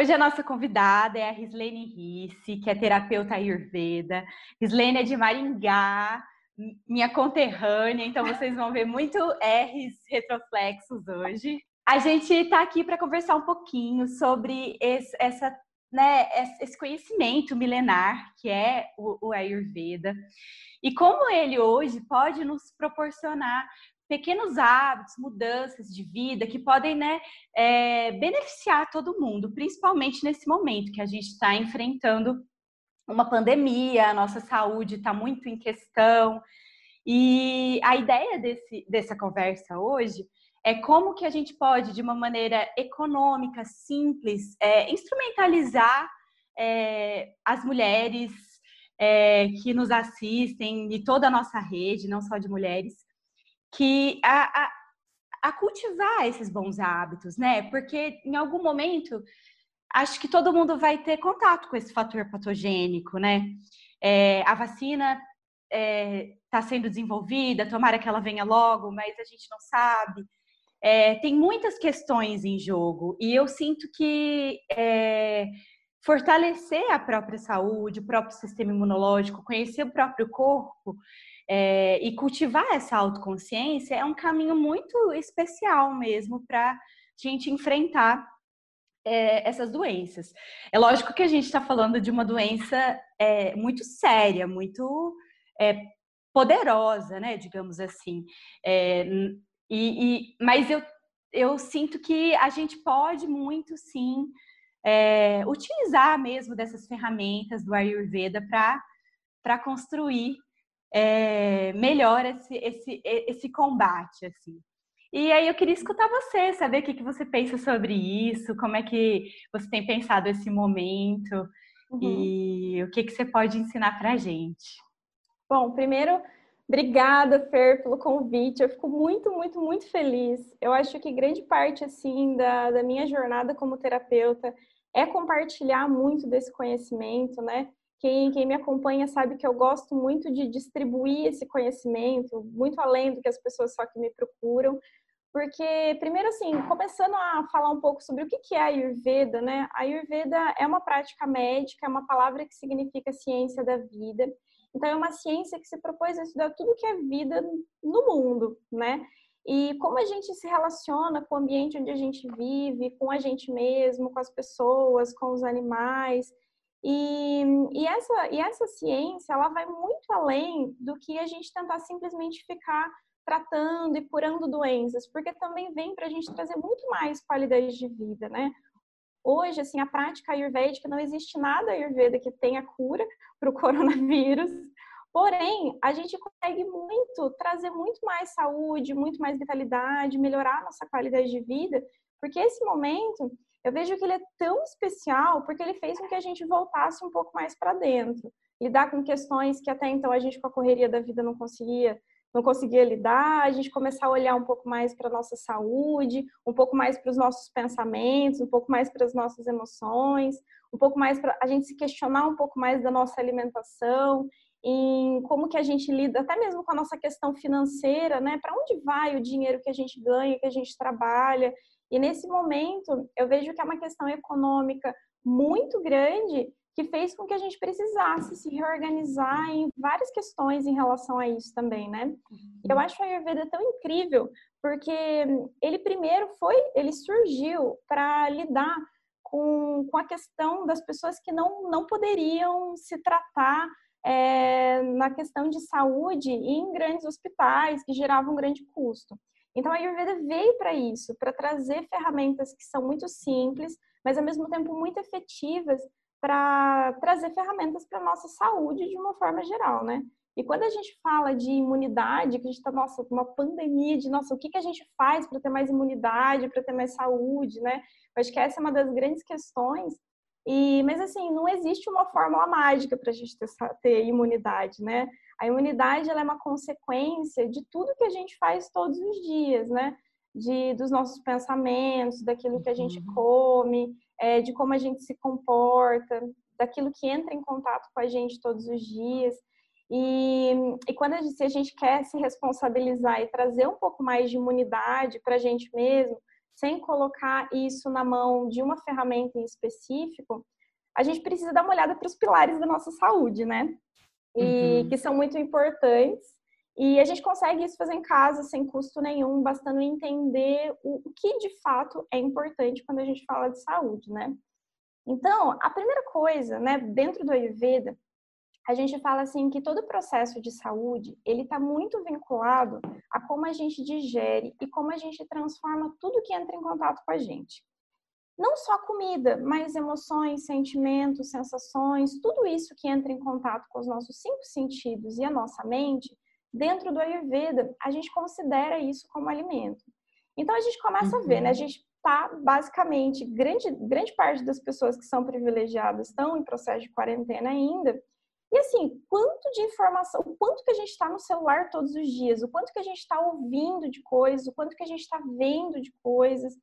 Hoje a nossa convidada é a Rislene Risse, que é terapeuta ayurveda. Rislene é de Maringá, minha conterrânea, então vocês vão ver muito R's retroflexos hoje. A gente está aqui para conversar um pouquinho sobre esse, essa, né, esse conhecimento milenar que é o, o Ayurveda e como ele hoje pode nos proporcionar pequenos hábitos, mudanças de vida que podem né, é, beneficiar todo mundo, principalmente nesse momento que a gente está enfrentando uma pandemia, a nossa saúde está muito em questão. E a ideia desse, dessa conversa hoje é como que a gente pode, de uma maneira econômica, simples, é, instrumentalizar é, as mulheres é, que nos assistem e toda a nossa rede, não só de mulheres, que a, a, a cultivar esses bons hábitos, né? Porque em algum momento acho que todo mundo vai ter contato com esse fator patogênico, né? É, a vacina está é, tá sendo desenvolvida, tomara que ela venha logo, mas a gente não sabe. É, tem muitas questões em jogo e eu sinto que é, fortalecer a própria saúde, o próprio sistema imunológico, conhecer o próprio corpo é, e cultivar essa autoconsciência é um caminho muito especial mesmo para a gente enfrentar é, essas doenças. É lógico que a gente está falando de uma doença é, muito séria, muito é, poderosa, né, digamos assim. É, e, e, mas eu, eu sinto que a gente pode muito, sim, é, utilizar mesmo dessas ferramentas do Ayurveda para construir é, melhor esse, esse, esse combate, assim. E aí eu queria escutar você, saber o que, que você pensa sobre isso, como é que você tem pensado esse momento uhum. e o que, que você pode ensinar para a gente. Bom, primeiro, obrigada, Fer, pelo convite. Eu fico muito, muito, muito feliz. Eu acho que grande parte, assim, da, da minha jornada como terapeuta é compartilhar muito desse conhecimento, né? Quem, quem me acompanha sabe que eu gosto muito de distribuir esse conhecimento, muito além do que as pessoas só que me procuram, porque, primeiro, assim, começando a falar um pouco sobre o que é a Ayurveda, né? A Ayurveda é uma prática médica, é uma palavra que significa ciência da vida. Então, é uma ciência que se propôs a estudar tudo que é vida no mundo, né? E como a gente se relaciona com o ambiente onde a gente vive, com a gente mesmo, com as pessoas, com os animais. E, e, essa, e essa ciência, ela vai muito além do que a gente tentar simplesmente ficar tratando e curando doenças, porque também vem para a gente trazer muito mais qualidade de vida, né? Hoje, assim, a prática ayurvédica, não existe nada ayurveda que tenha cura para o coronavírus, porém, a gente consegue muito, trazer muito mais saúde, muito mais vitalidade, melhorar nossa qualidade de vida, porque esse momento eu vejo que ele é tão especial porque ele fez com que a gente voltasse um pouco mais para dentro, lidar com questões que até então a gente com a correria da vida não conseguia, não conseguia lidar, a gente começar a olhar um pouco mais para nossa saúde, um pouco mais para os nossos pensamentos, um pouco mais para as nossas emoções, um pouco mais para a gente se questionar um pouco mais da nossa alimentação, em como que a gente lida até mesmo com a nossa questão financeira, né? Para onde vai o dinheiro que a gente ganha, que a gente trabalha? E nesse momento, eu vejo que é uma questão econômica muito grande que fez com que a gente precisasse se reorganizar em várias questões em relação a isso também, né? Uhum. Eu acho o Ayurveda tão incrível porque ele primeiro foi, ele surgiu para lidar com, com a questão das pessoas que não, não poderiam se tratar é, na questão de saúde em grandes hospitais que geravam um grande custo. Então a Ayurveda veio para isso, para trazer ferramentas que são muito simples, mas ao mesmo tempo muito efetivas para trazer ferramentas para nossa saúde de uma forma geral, né? E quando a gente fala de imunidade, que a gente está, nossa, uma pandemia de, nossa, o que, que a gente faz para ter mais imunidade, para ter mais saúde, né? Eu acho que essa é uma das grandes questões. E, mas assim, não existe uma fórmula mágica para a gente ter, ter imunidade, né? A imunidade ela é uma consequência de tudo que a gente faz todos os dias, né? De, dos nossos pensamentos, daquilo que a gente uhum. come, é, de como a gente se comporta, daquilo que entra em contato com a gente todos os dias. E, e quando a gente, se a gente quer se responsabilizar e trazer um pouco mais de imunidade para a gente mesmo, sem colocar isso na mão de uma ferramenta em específico, a gente precisa dar uma olhada para os pilares da nossa saúde, né? E uhum. que são muito importantes. E a gente consegue isso fazer em casa sem custo nenhum, bastando entender o, o que de fato é importante quando a gente fala de saúde, né? Então, a primeira coisa, né, dentro do Ayurveda, a gente fala assim que todo o processo de saúde, ele está muito vinculado a como a gente digere e como a gente transforma tudo que entra em contato com a gente. Não só comida, mas emoções, sentimentos, sensações, tudo isso que entra em contato com os nossos cinco sentidos e a nossa mente, dentro do Ayurveda, a gente considera isso como alimento. Então a gente começa uhum. a ver, né? A uhum. gente tá basicamente grande grande parte das pessoas que são privilegiadas estão em processo de quarentena ainda e assim, quanto de informação, o quanto que a gente está no celular todos os dias, o quanto que a gente está ouvindo de coisas, o quanto que a gente está vendo de coisas,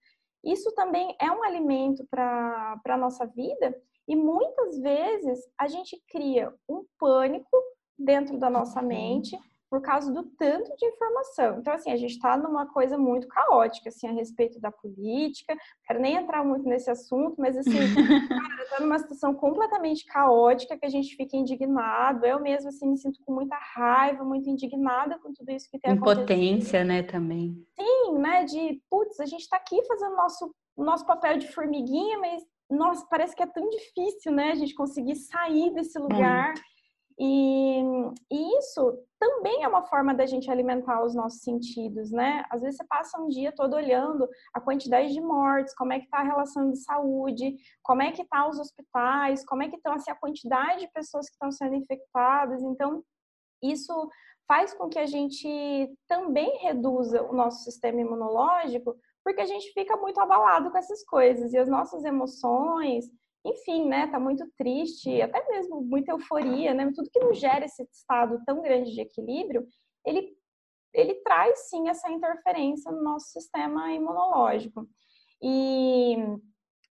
isso também é um alimento para a nossa vida e muitas vezes a gente cria um pânico dentro da nossa uhum. mente por causa do tanto de informação. Então, assim, a gente está numa coisa muito caótica, assim, a respeito da política. Não quero nem entrar muito nesse assunto, mas, assim, cara, está numa situação completamente caótica que a gente fica indignado. Eu mesmo, assim, me sinto com muita raiva, muito indignada com tudo isso que tem acontecido. Impotência, né, também. Sim, né, de, putz, a gente está aqui fazendo nosso, nosso papel de formiguinha, mas, nossa, parece que é tão difícil, né, a gente conseguir sair desse lugar. Hum e, e, isso também é uma forma da gente alimentar os nossos sentidos, né? Às vezes você passa um dia todo olhando a quantidade de mortes, como é que está a relação de saúde, como é que tá os hospitais, como é que estão assim, a quantidade de pessoas que estão sendo infectadas. Então, isso faz com que a gente também reduza o nosso sistema imunológico, porque a gente fica muito abalado com essas coisas e as nossas emoções enfim, né, tá muito triste, até mesmo muita euforia, né, tudo que nos gera esse estado tão grande de equilíbrio, ele, ele traz sim essa interferência no nosso sistema imunológico. E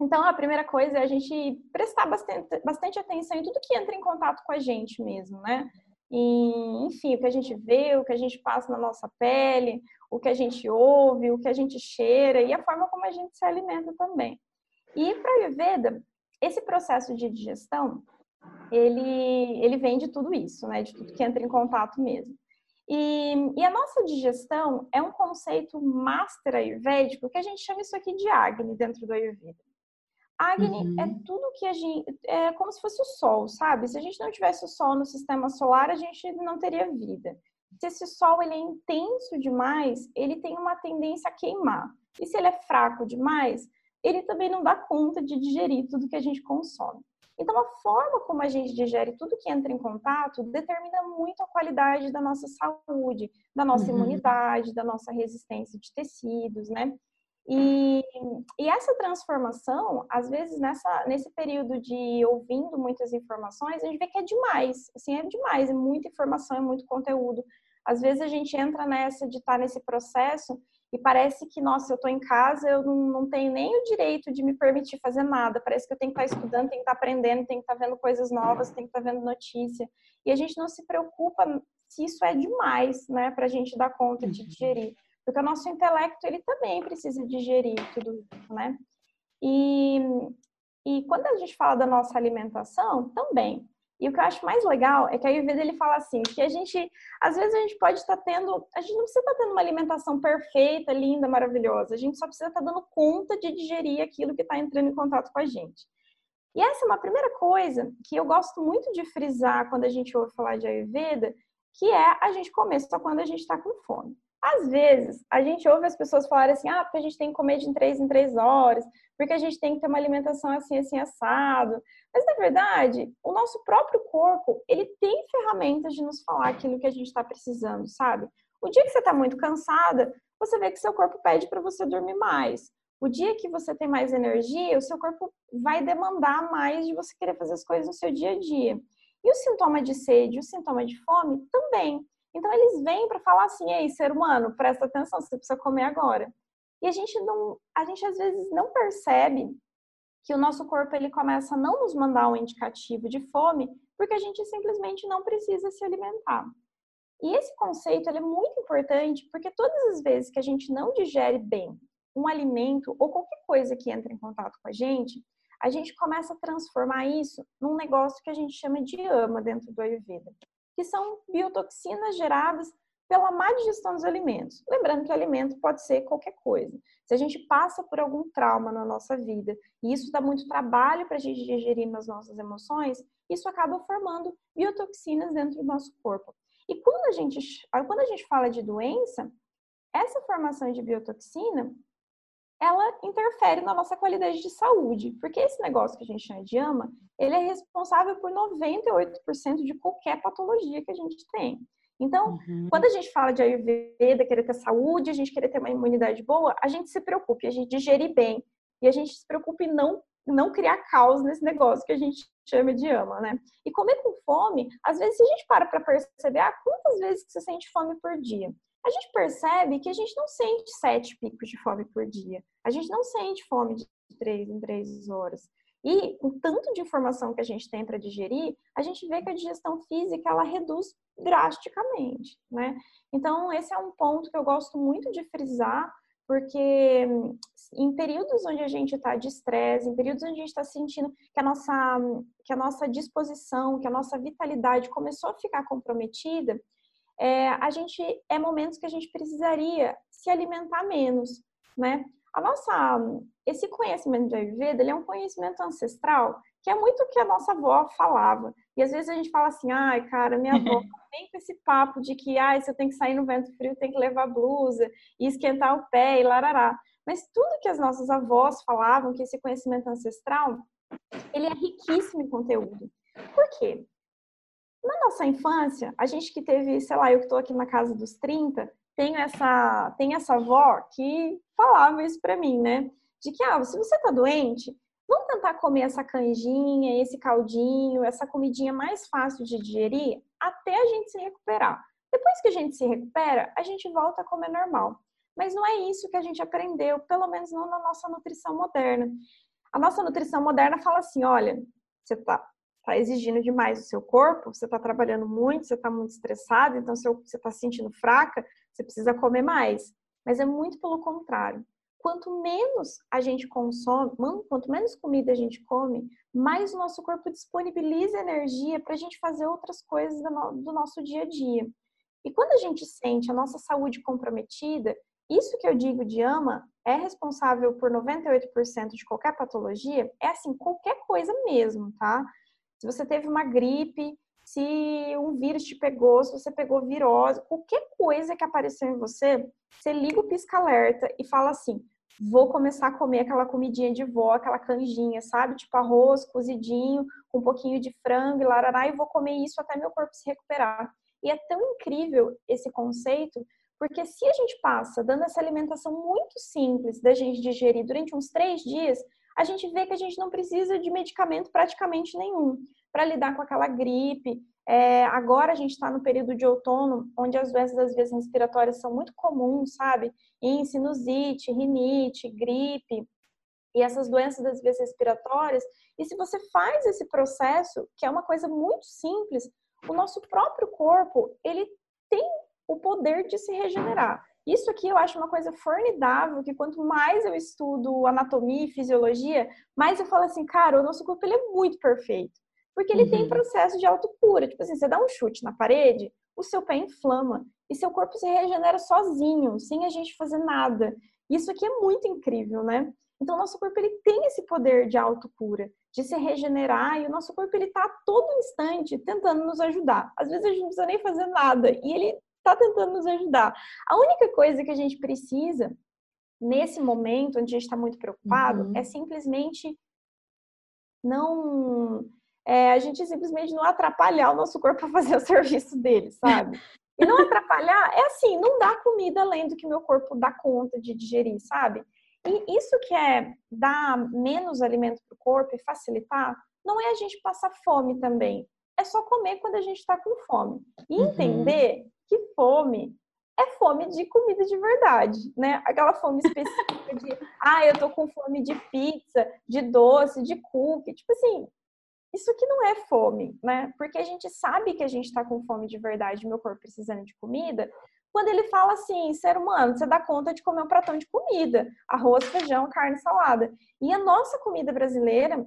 então a primeira coisa é a gente prestar bastante, bastante atenção em tudo que entra em contato com a gente mesmo, né? E, enfim, o que a gente vê, o que a gente passa na nossa pele, o que a gente ouve, o que a gente cheira e a forma como a gente se alimenta também. E para Ayurveda, esse processo de digestão, ele, ele vem de tudo isso, né? De tudo que entra em contato mesmo. E, e, a nossa digestão é um conceito master ayurvédico que a gente chama isso aqui de Agni dentro do Ayurveda. Agni uhum. é tudo que a gente. É como se fosse o sol, sabe? Se a gente não tivesse o sol no sistema solar, a gente não teria vida. Se esse sol ele é intenso demais, ele tem uma tendência a queimar. E se ele é fraco demais, ele também não dá conta de digerir tudo que a gente consome. Então, a forma como a gente digere tudo que entra em contato determina muito a qualidade da nossa saúde, da nossa uhum. imunidade, da nossa resistência de tecidos, né? E, e, essa transformação, às vezes, nessa, nesse período de ouvindo muitas informações, a gente vê que é demais. Assim, é demais, é muita informação, é muito conteúdo. Às vezes a gente entra nessa de estar nesse processo e parece que, nossa, eu estou em casa, eu não, não, tenho nem o direito de me permitir fazer nada. Parece que eu tenho que estar estudando, tenho que estar aprendendo, tenho que estar vendo coisas novas, tenho que estar vendo notícia. E a gente não se preocupa se isso é demais, né, para a gente dar conta de uhum. digerir. Porque o nosso intelecto, ele também precisa digerir tudo isso, né? E, e quando a gente fala da nossa alimentação, também. E o que eu acho mais legal é que a Ayurveda ele fala assim, que a gente, às vezes a gente pode estar tendo, a gente não precisa estar tendo uma alimentação perfeita, linda, maravilhosa, a gente só precisa estar dando conta de digerir aquilo que está entrando em contato com a gente. E essa é uma primeira coisa que eu gosto muito de frisar quando a gente ouve falar de Ayurveda, que é a gente comer só quando a gente está com fome. Às vezes, a gente ouve as pessoas falarem assim, ah, porque a gente tem que comer de três em três horas, porque a gente tem que ter uma alimentação assim, assim, assado. Mas, na verdade, o nosso próprio corpo, ele tem ferramentas de nos falar aquilo que a gente está precisando, sabe? O dia que você está muito cansada, você vê que seu corpo pede para você dormir mais. O dia que você tem mais energia, o seu corpo vai demandar mais de você querer fazer as coisas no seu dia a dia. E o sintoma de sede, o sintoma de fome também. Então eles vêm para falar assim: "Ei, ser humano, presta atenção, você precisa comer agora". E a gente não, a gente às vezes não percebe que o nosso corpo ele começa a não nos mandar um indicativo de fome, porque a gente simplesmente não precisa se alimentar. E esse conceito ele é muito importante porque todas as vezes que a gente não digere bem um alimento ou qualquer coisa que entra em contato com a gente, a gente começa a transformar isso num negócio que a gente chama de ama dentro do Ayurveda, que são biotoxinas geradas pela má digestão dos alimentos. Lembrando que alimento pode ser qualquer coisa. Se a gente passa por algum trauma na nossa vida e isso dá muito trabalho para a gente digerir nas nossas emoções, isso acaba formando biotoxinas dentro do nosso corpo. E quando a gente, quando a gente fala de doença, essa formação de biotoxina, ela interfere na nossa qualidade de saúde, porque esse negócio que a gente chama de ama, ele é responsável por 98% de qualquer patologia que a gente tem. Então, uhum. quando a gente fala de Ayurveda, querer ter saúde, a gente querer ter uma imunidade boa, a gente se preocupe, a gente digerir bem. E a gente se preocupe em não, não criar caos nesse negócio que a gente chama de ama, né? E comer com fome, às vezes, se a gente para para perceber, ah, quantas vezes que você sente fome por dia? A gente percebe que a gente não sente sete picos de fome por dia. A gente não sente fome de três em três horas. E com tanto de informação que a gente tem para digerir, a gente vê que a digestão física ela reduz drasticamente, né? Então, esse é um ponto que eu gosto muito de frisar, porque em períodos onde a gente está de estresse, em períodos onde a gente está sentindo que a, nossa, que a nossa disposição, que a nossa vitalidade começou a ficar comprometida, é, a gente é momentos que a gente precisaria se alimentar menos, né? A nossa, esse conhecimento de Ayurveda, ele é um conhecimento ancestral, que é muito o que a nossa avó falava. E às vezes a gente fala assim, ai, cara, minha avó vem com esse papo de que, ai, se eu tenho que sair no vento frio, tem que levar blusa e esquentar o pé e larará. Mas tudo que as nossas avós falavam, que esse conhecimento ancestral, ele é riquíssimo em conteúdo. Por quê? Na nossa infância, a gente que teve, sei lá, eu que estou aqui na casa dos 30, tenho essa, tenho essa avó que falava isso para mim, né? De que, ah, se você tá doente, vamos tentar comer essa canjinha, esse caldinho, essa comidinha mais fácil de digerir até a gente se recuperar. Depois que a gente se recupera, a gente volta a comer normal. Mas não é isso que a gente aprendeu, pelo menos não na nossa nutrição moderna. A nossa nutrição moderna fala assim: olha, você está tá exigindo demais do seu corpo, você está trabalhando muito, você está muito estressado, então você está se sentindo fraca, você precisa comer mais. Mas é muito pelo contrário. Quanto menos a gente consome, quanto menos comida a gente come, mais o nosso corpo disponibiliza energia para a gente fazer outras coisas do nosso dia a dia. E quando a gente sente a nossa saúde comprometida, isso que eu digo de ama é responsável por 98% de qualquer patologia, é assim, qualquer coisa mesmo, tá? Se você teve uma gripe, se um vírus te pegou, se você pegou virose, qualquer coisa que apareceu em você, você liga o pisca-alerta e fala assim: vou começar a comer aquela comidinha de vó, aquela canjinha, sabe? Tipo arroz cozidinho, com um pouquinho de frango e larará, e vou comer isso até meu corpo se recuperar. E é tão incrível esse conceito, porque se a gente passa dando essa alimentação muito simples da gente digerir durante uns três dias, a gente vê que a gente não precisa de medicamento praticamente nenhum para lidar com aquela gripe. É, agora a gente está no período de outono, onde as doenças das vias respiratórias são muito comuns, sabe? Em sinusite, rinite, gripe e essas doenças das vias respiratórias. E se você faz esse processo, que é uma coisa muito simples, o nosso próprio corpo ele tem o poder de se regenerar. Isso aqui eu acho uma coisa formidável, que quanto mais eu estudo anatomia e fisiologia, mais eu falo assim, cara, o nosso corpo ele é muito perfeito. Porque ele uhum. tem processo de autocura. Tipo assim, você dá um chute na parede, o seu pé inflama. E seu corpo se regenera sozinho, sem a gente fazer nada. Isso aqui é muito incrível, né? Então, nosso corpo ele tem esse poder de autocura, de se regenerar, e o nosso corpo ele tá a todo instante tentando nos ajudar. Às vezes a gente não precisa nem fazer nada, e ele está tentando nos ajudar. A única coisa que a gente precisa, nesse momento onde a gente está muito preocupado, uhum. é simplesmente não. É, a gente simplesmente não atrapalhar o nosso corpo a fazer o serviço dele, sabe? E não atrapalhar é assim, não dar comida além do que meu corpo dá conta de digerir, sabe? E isso que é dar menos alimento para o corpo e facilitar, não é a gente passar fome também. É só comer quando a gente está com fome. E uhum. entender que fome é fome de comida de verdade, né? Aquela fome específica de, ah, eu tô com fome de pizza, de doce, de cookie. Tipo assim, isso aqui não é fome, né? Porque a gente sabe que a gente tá com fome de verdade, meu corpo precisando de comida, quando ele fala assim, ser humano, você dá conta de comer um pratão de comida, arroz, feijão, carne, salada. E a nossa comida brasileira,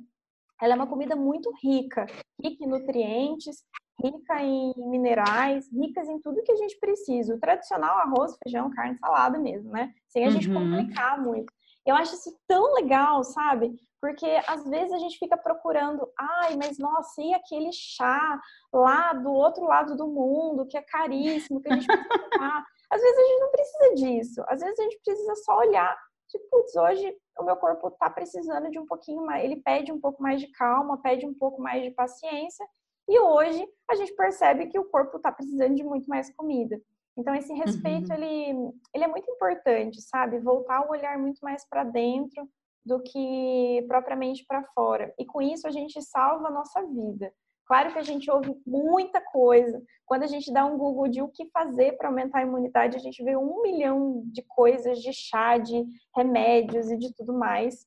ela é uma comida muito rica, rica em nutrientes, rica em minerais, ricas em tudo que a gente precisa. O tradicional arroz, feijão, carne, salada mesmo, né? Sem a gente uhum. complicar muito. Eu acho isso tão legal, sabe? Porque às vezes a gente fica procurando, ai, mas nossa, e aquele chá lá do outro lado do mundo, que é caríssimo, que a gente precisa tomar. Às vezes a gente não precisa disso. Às vezes a gente precisa só olhar, tipo, putz, hoje o meu corpo tá precisando de um pouquinho mais, ele pede um pouco mais de calma, pede um pouco mais de paciência, e hoje a gente percebe que o corpo está precisando de muito mais comida. Então esse respeito uhum. ele, ele é muito importante, sabe? Voltar o olhar muito mais para dentro do que propriamente para fora. E com isso a gente salva a nossa vida. Claro que a gente ouve muita coisa. Quando a gente dá um Google de o que fazer para aumentar a imunidade, a gente vê um milhão de coisas, de chá, de remédios e de tudo mais.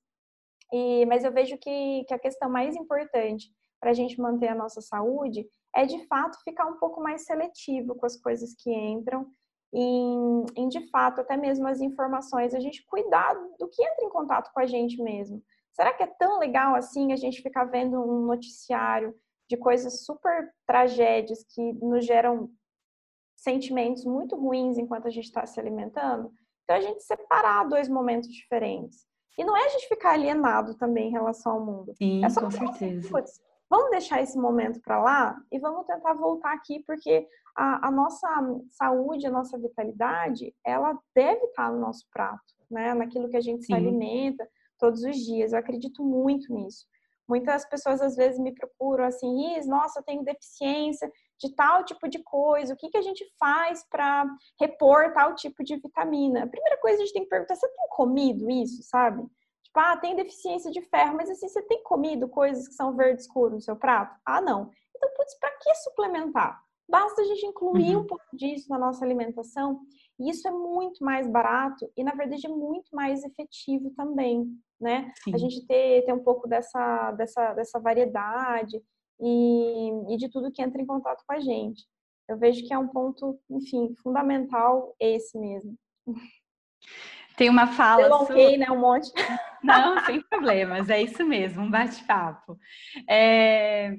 E, mas eu vejo que, que a questão mais importante para a gente manter a nossa saúde é de fato ficar um pouco mais seletivo com as coisas que entram em, em de fato até mesmo as informações, a gente cuidar do que entra em contato com a gente mesmo. Será que é tão legal assim a gente ficar vendo um noticiário de coisas super tragédias que nos geram sentimentos muito ruins enquanto a gente está se alimentando? Então a gente separar dois momentos diferentes. E não é a gente ficar alienado também em relação ao mundo. Sim, é só com certeza. Assim, vamos deixar esse momento para lá e vamos tentar voltar aqui, porque a, a, nossa saúde, a nossa vitalidade, ela deve estar no nosso prato, né? Naquilo que a gente Sim. se alimenta todos os dias. Eu acredito muito nisso. Muitas pessoas às vezes me procuram assim, Is, nossa, eu tenho deficiência de tal tipo de coisa, o que, que a gente faz para repor tal tipo de vitamina? A primeira coisa a gente tem que perguntar, você tem comido isso, sabe? Tipo, ah, tem deficiência de ferro, mas assim, você tem comido coisas que são verde escuro no seu prato? Ah, não. Então, putz, para que suplementar? Basta a gente incluir uhum. um pouco disso na nossa alimentação e isso é muito mais barato e, na verdade, é muito mais efetivo também, né? Sim. A gente ter, ter um pouco dessa, dessa, dessa variedade e, e de tudo que entra em contato com a gente. Eu vejo que é um ponto, enfim, fundamental esse mesmo. Tem uma fala. Delonguei, né? Um monte. Não, sem problemas, é isso mesmo, um bate-papo. É...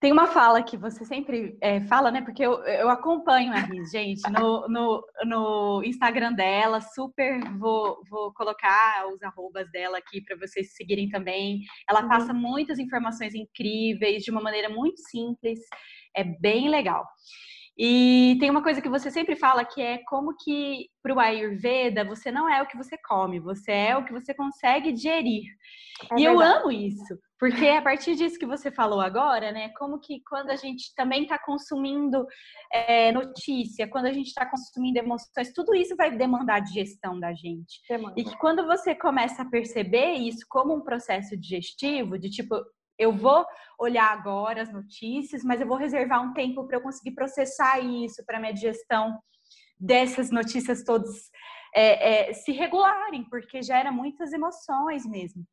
Tem uma fala que você sempre é, fala, né? Porque eu, eu acompanho a Riz, gente, no, no, no, Instagram dela, super vou, vou colocar os arrobas dela aqui para vocês seguirem também. Ela uhum. passa muitas informações incríveis de uma maneira muito simples, é bem legal. E tem uma coisa que você sempre fala que é como que para o Ayurveda você não é o que você come, você é o que você consegue digerir. É e verdade. eu amo isso, porque a partir disso que você falou agora, né? Como que quando a gente também está consumindo é, notícia, quando a gente está consumindo emoções, tudo isso vai demandar digestão da gente. Demanda. E que quando você começa a perceber isso como um processo digestivo, de tipo, eu vou olhar agora as notícias, mas eu vou reservar um tempo para eu conseguir processar isso, para minha digestão dessas notícias todas é, é, se regularem, porque gera muitas emoções mesmo.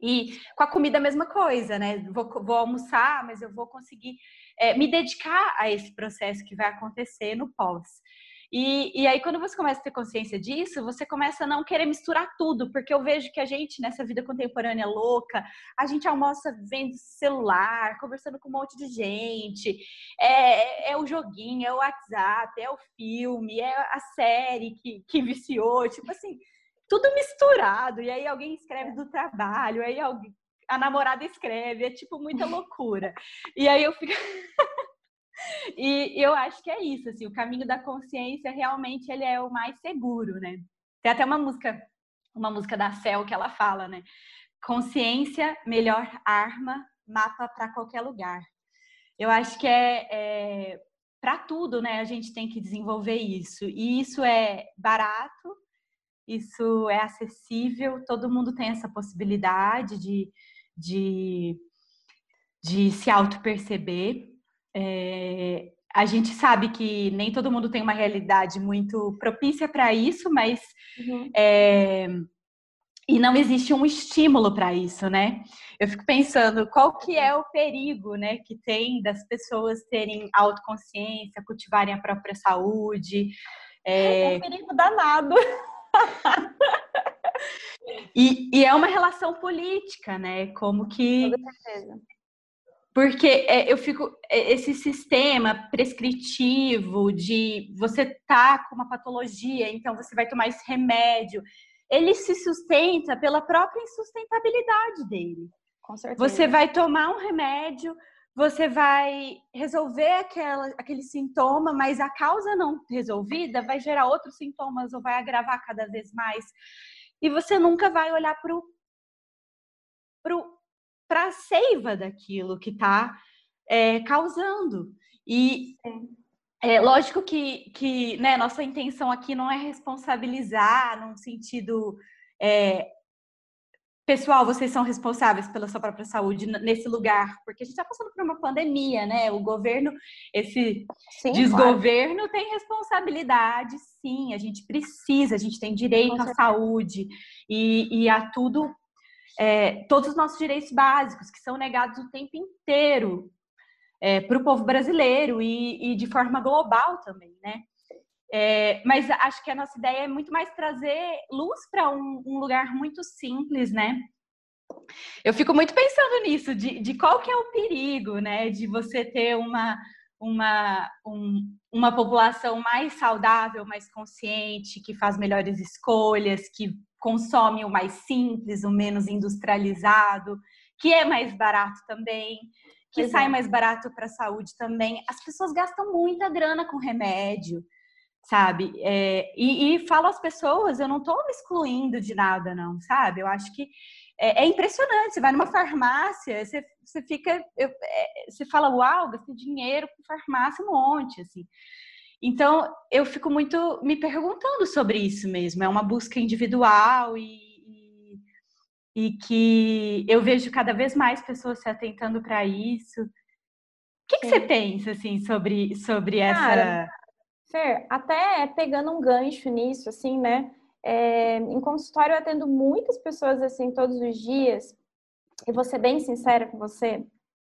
E com a comida a mesma coisa, né? Vou, vou almoçar, mas eu vou conseguir é, me dedicar a esse processo que vai acontecer no pós. E, e aí, quando você começa a ter consciência disso, você começa a não querer misturar tudo, porque eu vejo que a gente, nessa vida contemporânea louca, a gente almoça vendo celular, conversando com um monte de gente, é, é o joguinho, é o WhatsApp, é o filme, é a série que, que viciou, tipo assim, tudo misturado. E aí alguém escreve do trabalho, aí alguém, a namorada escreve, é tipo muita loucura. E aí eu fico. E eu acho que é isso, assim, o caminho da consciência realmente ele é o mais seguro, né? Tem até uma música, uma música da Fel que ela fala, né? Consciência, melhor arma, mapa para qualquer lugar. Eu acho que é, é para tudo, né? A gente tem que desenvolver isso. E isso é barato, isso é acessível, todo mundo tem essa possibilidade de, de, de se auto-perceber. É, a gente sabe que nem todo mundo tem uma realidade muito propícia para isso, mas uhum. é, e não existe um estímulo para isso, né? Eu fico pensando qual que é o perigo, né, que tem das pessoas terem autoconsciência, cultivarem a própria saúde, É, é um perigo danado. e, e, é uma relação política, né? Como que. Porque é, eu fico. É, esse sistema prescritivo de você tá com uma patologia, então você vai tomar esse remédio, ele se sustenta pela própria insustentabilidade dele. Com certeza. Você vai tomar um remédio, você vai resolver aquela, aquele sintoma, mas a causa não resolvida vai gerar outros sintomas ou vai agravar cada vez mais. E você nunca vai olhar para a seiva daquilo que está é, causando. E é lógico que, que né, nossa intenção aqui não é responsabilizar num sentido é, pessoal, vocês são responsáveis pela sua própria saúde nesse lugar, porque a gente está passando por uma pandemia, né? O governo, esse sim, desgoverno claro. tem responsabilidade, sim. A gente precisa, a gente tem direito à saúde e, e a tudo, é, todos os nossos direitos básicos que são negados o tempo inteiro é, para o povo brasileiro e, e de forma global também, né? É, mas acho que a nossa ideia é muito mais trazer luz para um, um, lugar muito simples, né? Eu fico muito pensando nisso, de, de, qual que é o perigo, né? De você ter uma, uma, um, uma população mais saudável, mais consciente, que faz melhores escolhas, que consome o mais simples, o menos industrializado, que é mais barato também, que pois sai é. mais barato para a saúde também. As pessoas gastam muita grana com remédio sabe? É, e, e falo às pessoas, eu não estou me excluindo de nada, não, sabe? Eu acho que é, é impressionante. Você vai numa farmácia, você, você fica, eu, é, você fala, uau, gastei dinheiro com farmácia um monte, assim. Então, eu fico muito me perguntando sobre isso mesmo. É uma busca individual e, e, e que eu vejo cada vez mais pessoas se atentando para isso. O que, que você pensa, assim, sobre, sobre Cara, essa Fer, até pegando um gancho nisso, assim, né? É, em consultório eu atendo muitas pessoas assim todos os dias, e vou ser bem sincera com você,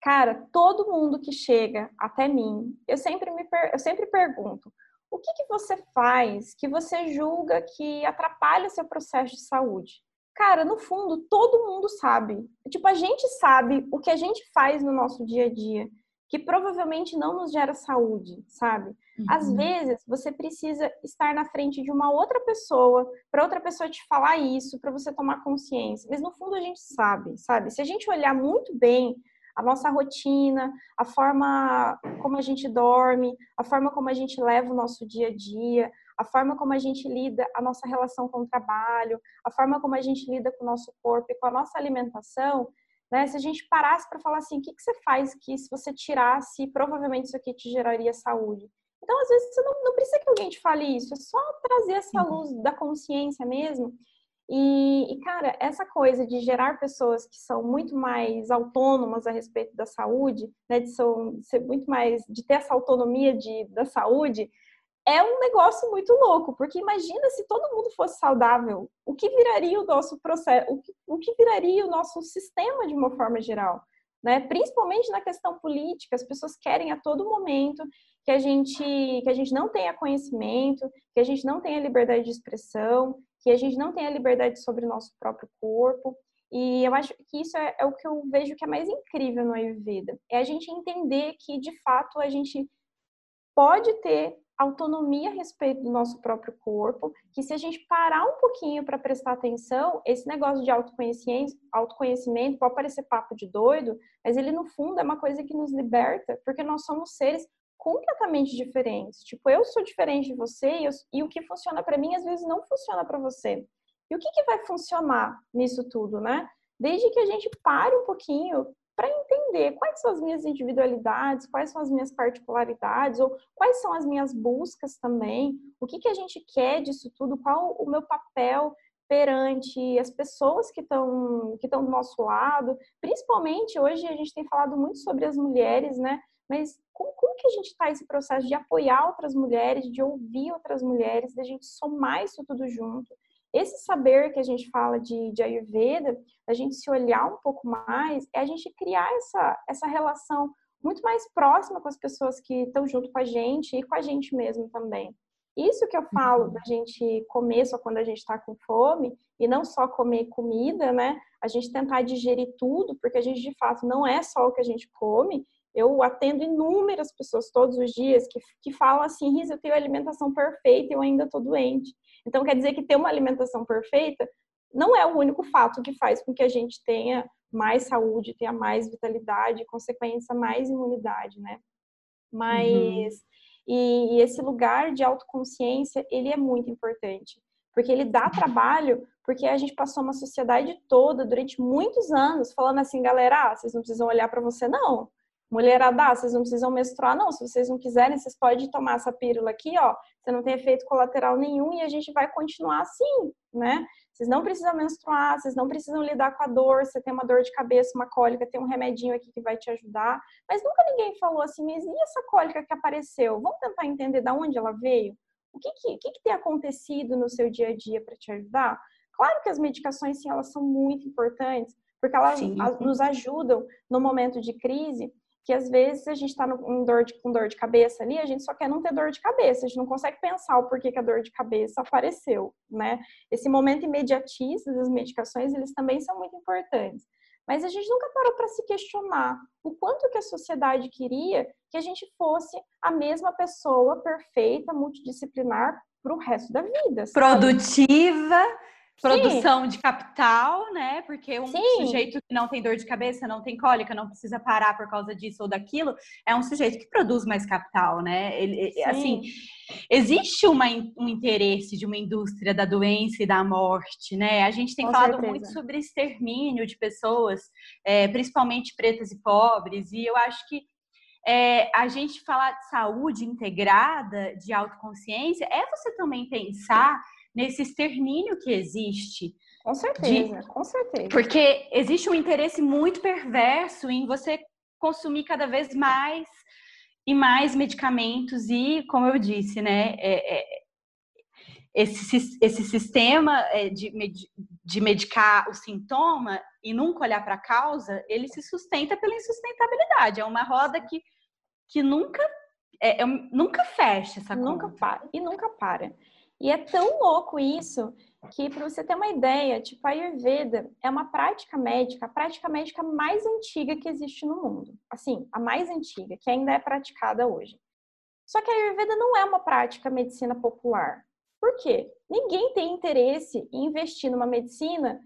cara, todo mundo que chega até mim, eu sempre me eu sempre pergunto, o que, que você faz que você julga que atrapalha seu processo de saúde? Cara, no fundo, todo mundo sabe. Tipo, a gente sabe o que a gente faz no nosso dia a dia que provavelmente não nos gera saúde, sabe? Uhum. Às vezes você precisa estar na frente de uma outra pessoa, para outra pessoa te falar isso, para você tomar consciência. Mas no fundo a gente sabe, sabe? Se a gente olhar muito bem a nossa rotina, a forma como a gente dorme, a forma como a gente leva o nosso dia a dia, a forma como a gente lida a nossa relação com o trabalho, a forma como a gente lida com o nosso corpo e com a nossa alimentação, né? Se a gente parasse para falar assim, o que, que você faz que se você tirasse, provavelmente isso aqui te geraria saúde. Então, às vezes, você não, não precisa que alguém te fale isso, é só trazer essa luz da consciência mesmo. E, e, cara, essa coisa de gerar pessoas que são muito mais autônomas a respeito da saúde, né, de, são, de ser muito mais, de ter essa autonomia de, da saúde, é um negócio muito louco, porque imagina se todo mundo fosse saudável, o que viraria o nosso processo, o que, o que viraria o nosso sistema de uma forma geral, né? Principalmente na questão política, as pessoas querem a todo momento que a gente que a gente não tenha conhecimento, que a gente não tenha liberdade de expressão, que a gente não tenha liberdade sobre o nosso próprio corpo. E eu acho que isso é, é o que eu vejo que é mais incrível no Ayurveda, é a gente entender que de fato a gente pode ter autonomia a respeito do nosso próprio corpo, que se a gente parar um pouquinho para prestar atenção, esse negócio de autoconhecimento, autoconhecimento pode parecer papo de doido, mas ele no fundo é uma coisa que nos liberta, porque nós somos seres completamente diferentes. Tipo, eu sou diferente de você e, eu, e o que funciona para mim às vezes não funciona para você. E o que, que vai funcionar nisso tudo, né? Desde que a gente pare um pouquinho para entender quais são as minhas individualidades, quais são as minhas particularidades, ou quais são as minhas buscas também, o que, que a gente quer disso tudo, qual o meu papel perante as pessoas que estão que estão do nosso lado, principalmente hoje a gente tem falado muito sobre as mulheres, né? Mas como, como que a gente está esse processo de apoiar outras mulheres, de ouvir outras mulheres, de a gente somar isso tudo junto? Esse saber que a gente fala de, de Ayurveda, a gente se olhar um pouco mais, é a gente criar essa, essa relação muito mais próxima com as pessoas que estão junto com a gente e com a gente mesmo também. Isso que eu falo da gente comer só quando a gente está com fome e não só comer comida, né? A gente tentar digerir tudo, porque a gente de fato não é só o que a gente come. Eu atendo inúmeras pessoas todos os dias que, que falam assim, Riz, eu tenho alimentação perfeita e eu ainda estou doente. Então quer dizer que ter uma alimentação perfeita não é o único fato que faz com que a gente tenha mais saúde, tenha mais vitalidade, consequência, mais imunidade, né? Mas uhum. e, e esse lugar de autoconsciência, ele é muito importante, porque ele dá trabalho, porque a gente passou uma sociedade toda durante muitos anos falando assim, galera, ah, vocês não precisam olhar para você não. Mulherada, ah, vocês não precisam menstruar, não. Se vocês não quiserem, vocês podem tomar essa pílula aqui, ó. Você não tem efeito colateral nenhum e a gente vai continuar assim, né? Vocês não precisam menstruar, vocês não precisam lidar com a dor. Você tem uma dor de cabeça, uma cólica, tem um remedinho aqui que vai te ajudar. Mas nunca ninguém falou assim, mas e essa cólica que apareceu? Vamos tentar entender de onde ela veio? O que, que, que, que tem acontecido no seu dia a dia para te ajudar? Claro que as medicações, sim, elas são muito importantes, porque elas sim. nos ajudam no momento de crise que às vezes a gente está com dor, de, cabeça ali, a gente só quer não ter dor de cabeça, a gente não consegue pensar o porquê que a dor de cabeça apareceu, né? Esse momento imediatista das medicações, eles também são muito importantes. Mas a gente nunca parou para se questionar o quanto que a sociedade queria que a gente fosse a mesma pessoa perfeita, multidisciplinar para o resto da vida. Sabe? Produtiva, produção Sim. de capital, né? Porque um Sim. sujeito que não tem dor de cabeça, não tem cólica, não precisa parar por causa disso ou daquilo, é um sujeito que produz mais capital, né? Ele, assim, existe uma, um interesse de uma indústria da doença e da morte, né? A gente tem Com falado certeza. muito sobre extermínio de pessoas, é, principalmente pretas e pobres, e eu acho que é, a gente falar de saúde integrada, de autoconsciência, é você também pensar nesse extermínio que existe. Com certeza, de... com certeza. Porque existe um interesse muito perverso em você consumir cada vez mais e mais medicamentos e, como eu disse, né, é, é, esse, esse sistema é, de, de medicar o sintoma e nunca olhar para a causa, ele se sustenta pela insustentabilidade. É uma roda que, que nunca, é, é, nunca fecha Nunca para. E nunca para. E é tão louco isso que, para você ter uma ideia, tipo, a Ayurveda é uma prática médica, a prática médica mais antiga que existe no mundo. Assim, a mais antiga, que ainda é praticada hoje. Só que a Ayurveda não é uma prática medicina popular. Por quê? Ninguém tem interesse em investir numa medicina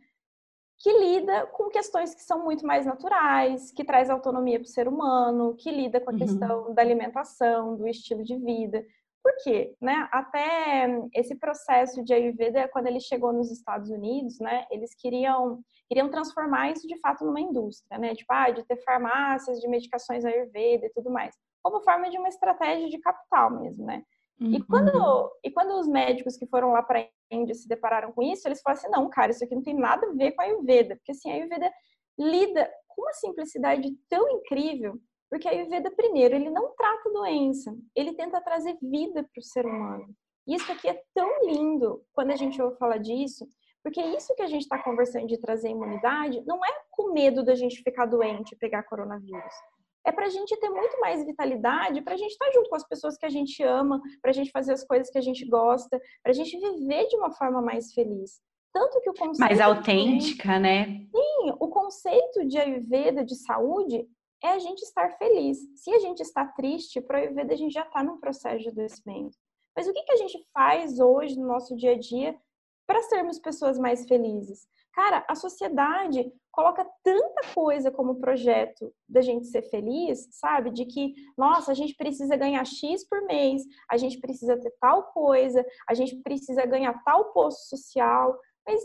que lida com questões que são muito mais naturais, que traz autonomia para o ser humano, que lida com a uhum. questão da alimentação, do estilo de vida. Por quê? Né? Até esse processo de Ayurveda, quando ele chegou nos Estados Unidos, né, eles queriam, queriam transformar isso de fato numa indústria, né? Tipo, ah, de ter farmácias de medicações Ayurveda e tudo mais, como forma de uma estratégia de capital mesmo, né? Uhum. E, quando, e quando os médicos que foram lá para a Índia se depararam com isso, eles falaram assim: não, cara, isso aqui não tem nada a ver com a Ayurveda, porque assim, a Ayurveda lida com uma simplicidade tão incrível porque a Ayurveda, primeiro, ele não trata doença, ele tenta trazer vida para o ser humano. E isso aqui é tão lindo quando a gente ouve falar disso, porque isso que a gente está conversando de trazer imunidade não é com medo da gente ficar doente e pegar coronavírus. É para a gente ter muito mais vitalidade, para a gente estar tá junto com as pessoas que a gente ama, para a gente fazer as coisas que a gente gosta, para a gente viver de uma forma mais feliz. Tanto que o conceito. Mais autêntica, de... né? Sim, o conceito de Ayurveda, de saúde, é a gente estar feliz. Se a gente está triste, para a gente já está num processo de adoecimento. Mas o que, que a gente faz hoje no nosso dia a dia para sermos pessoas mais felizes? Cara, a sociedade coloca tanta coisa como projeto da gente ser feliz, sabe? De que, nossa, a gente precisa ganhar X por mês, a gente precisa ter tal coisa, a gente precisa ganhar tal posto social. Mas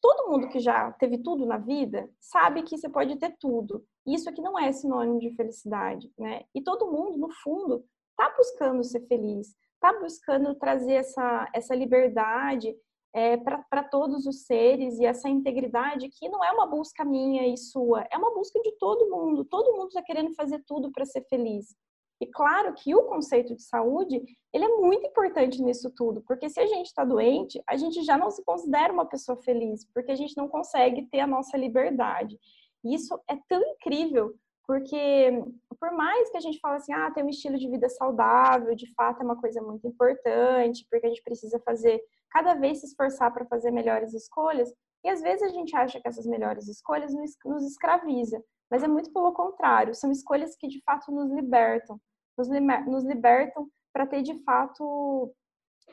todo mundo que já teve tudo na vida sabe que você pode ter tudo. Isso aqui não é sinônimo de felicidade, né? E todo mundo, no fundo, está buscando ser feliz, está buscando trazer essa, essa liberdade é, para todos os seres e essa integridade que não é uma busca minha e sua, é uma busca de todo mundo. Todo mundo está querendo fazer tudo para ser feliz. E claro que o conceito de saúde, ele é muito importante nisso tudo, porque se a gente está doente, a gente já não se considera uma pessoa feliz, porque a gente não consegue ter a nossa liberdade. E isso é tão incrível porque por mais que a gente fale assim, ah, tem um estilo de vida saudável, de fato é uma coisa muito importante, porque a gente precisa fazer, cada vez se esforçar para fazer melhores escolhas, e às vezes a gente acha que essas melhores escolhas nos escraviza, mas é muito pelo contrário, são escolhas que de fato nos libertam, nos, nos libertam para ter de fato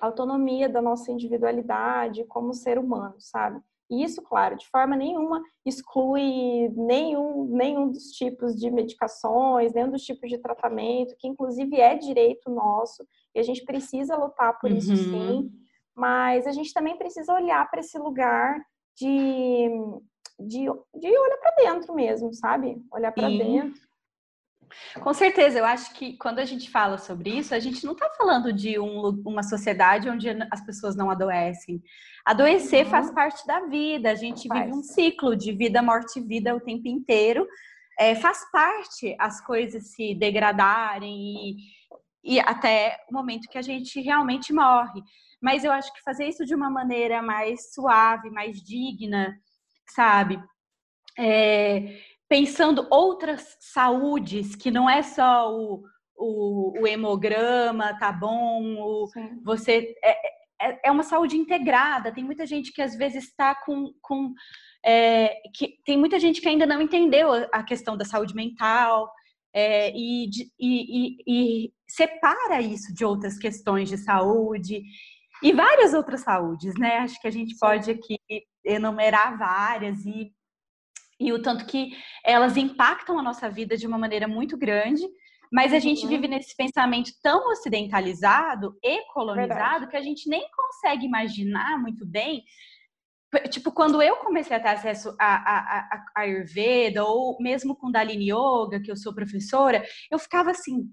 autonomia da nossa individualidade como ser humano, sabe? E isso, claro, de forma nenhuma exclui nenhum, nenhum dos tipos de medicações, nenhum dos tipos de tratamento, que inclusive é direito nosso, e a gente precisa lutar por uhum. isso sim, mas a gente também precisa olhar para esse lugar de, de, de olhar para dentro mesmo, sabe? Olhar para dentro. Com certeza, eu acho que quando a gente fala sobre isso, a gente não está falando de um, uma sociedade onde as pessoas não adoecem. Adoecer uhum. faz parte da vida, a gente faz. vive um ciclo de vida, morte e vida o tempo inteiro. É, faz parte as coisas se degradarem e, e até o momento que a gente realmente morre. Mas eu acho que fazer isso de uma maneira mais suave, mais digna, sabe? É, pensando outras saúdes, que não é só o, o, o hemograma, tá bom, o, você é, é, é, uma saúde integrada. Tem muita gente que às vezes está com, com é, que, tem muita gente que ainda não entendeu a questão da saúde mental é, e, e, e, e separa isso de outras questões de saúde e várias outras saúdes, né? Acho que a gente pode aqui enumerar várias e e o tanto que elas impactam a nossa vida de uma maneira muito grande. Mas a gente uhum. vive nesse pensamento tão ocidentalizado e colonizado Verdade. que a gente nem consegue imaginar muito bem. Tipo, quando eu comecei a ter acesso a, a, a Ayurveda ou mesmo com Dalini Yoga, que eu sou professora, eu ficava assim,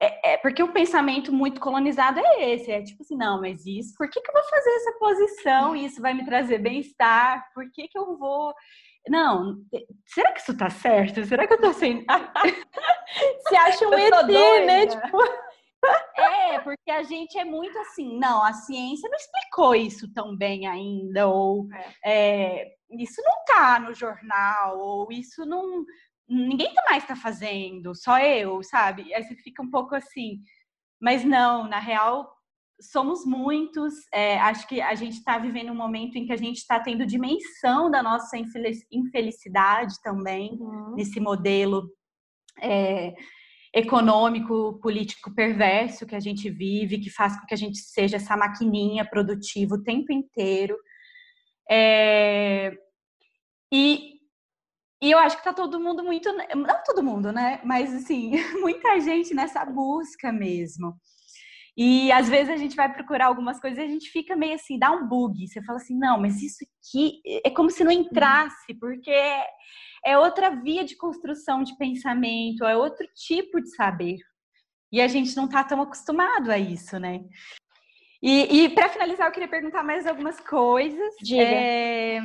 é, é, porque o pensamento muito colonizado é esse, é tipo assim, não, mas isso, por que, que eu vou fazer essa posição? Isso vai me trazer bem-estar? Por que, que eu vou não, será que isso tá certo? Será que eu tô sendo. Se acha um ET, né? Tipo. É, porque a gente é muito assim, não, a ciência não explicou isso tão bem ainda, ou é. É, isso não tá no jornal, ou isso não. Ninguém mais tá fazendo, só eu, sabe? Aí você fica um pouco assim. Mas não, na real, somos muitos. É, acho que a gente está vivendo um momento em que a gente está tendo dimensão da nossa infelicidade também, uhum. nesse modelo é, econômico, político perverso que a gente vive, que faz com que a gente seja essa maquininha produtiva o tempo inteiro. É, e, e eu acho que está todo mundo muito. Não todo mundo, né? Mas, assim, muita gente nessa busca mesmo. E às vezes a gente vai procurar algumas coisas e a gente fica meio assim, dá um bug. Você fala assim, não, mas isso aqui é como se não entrasse, porque é outra via de construção de pensamento, é outro tipo de saber. E a gente não está tão acostumado a isso, né? E, e para finalizar, eu queria perguntar mais algumas coisas. Diga. É...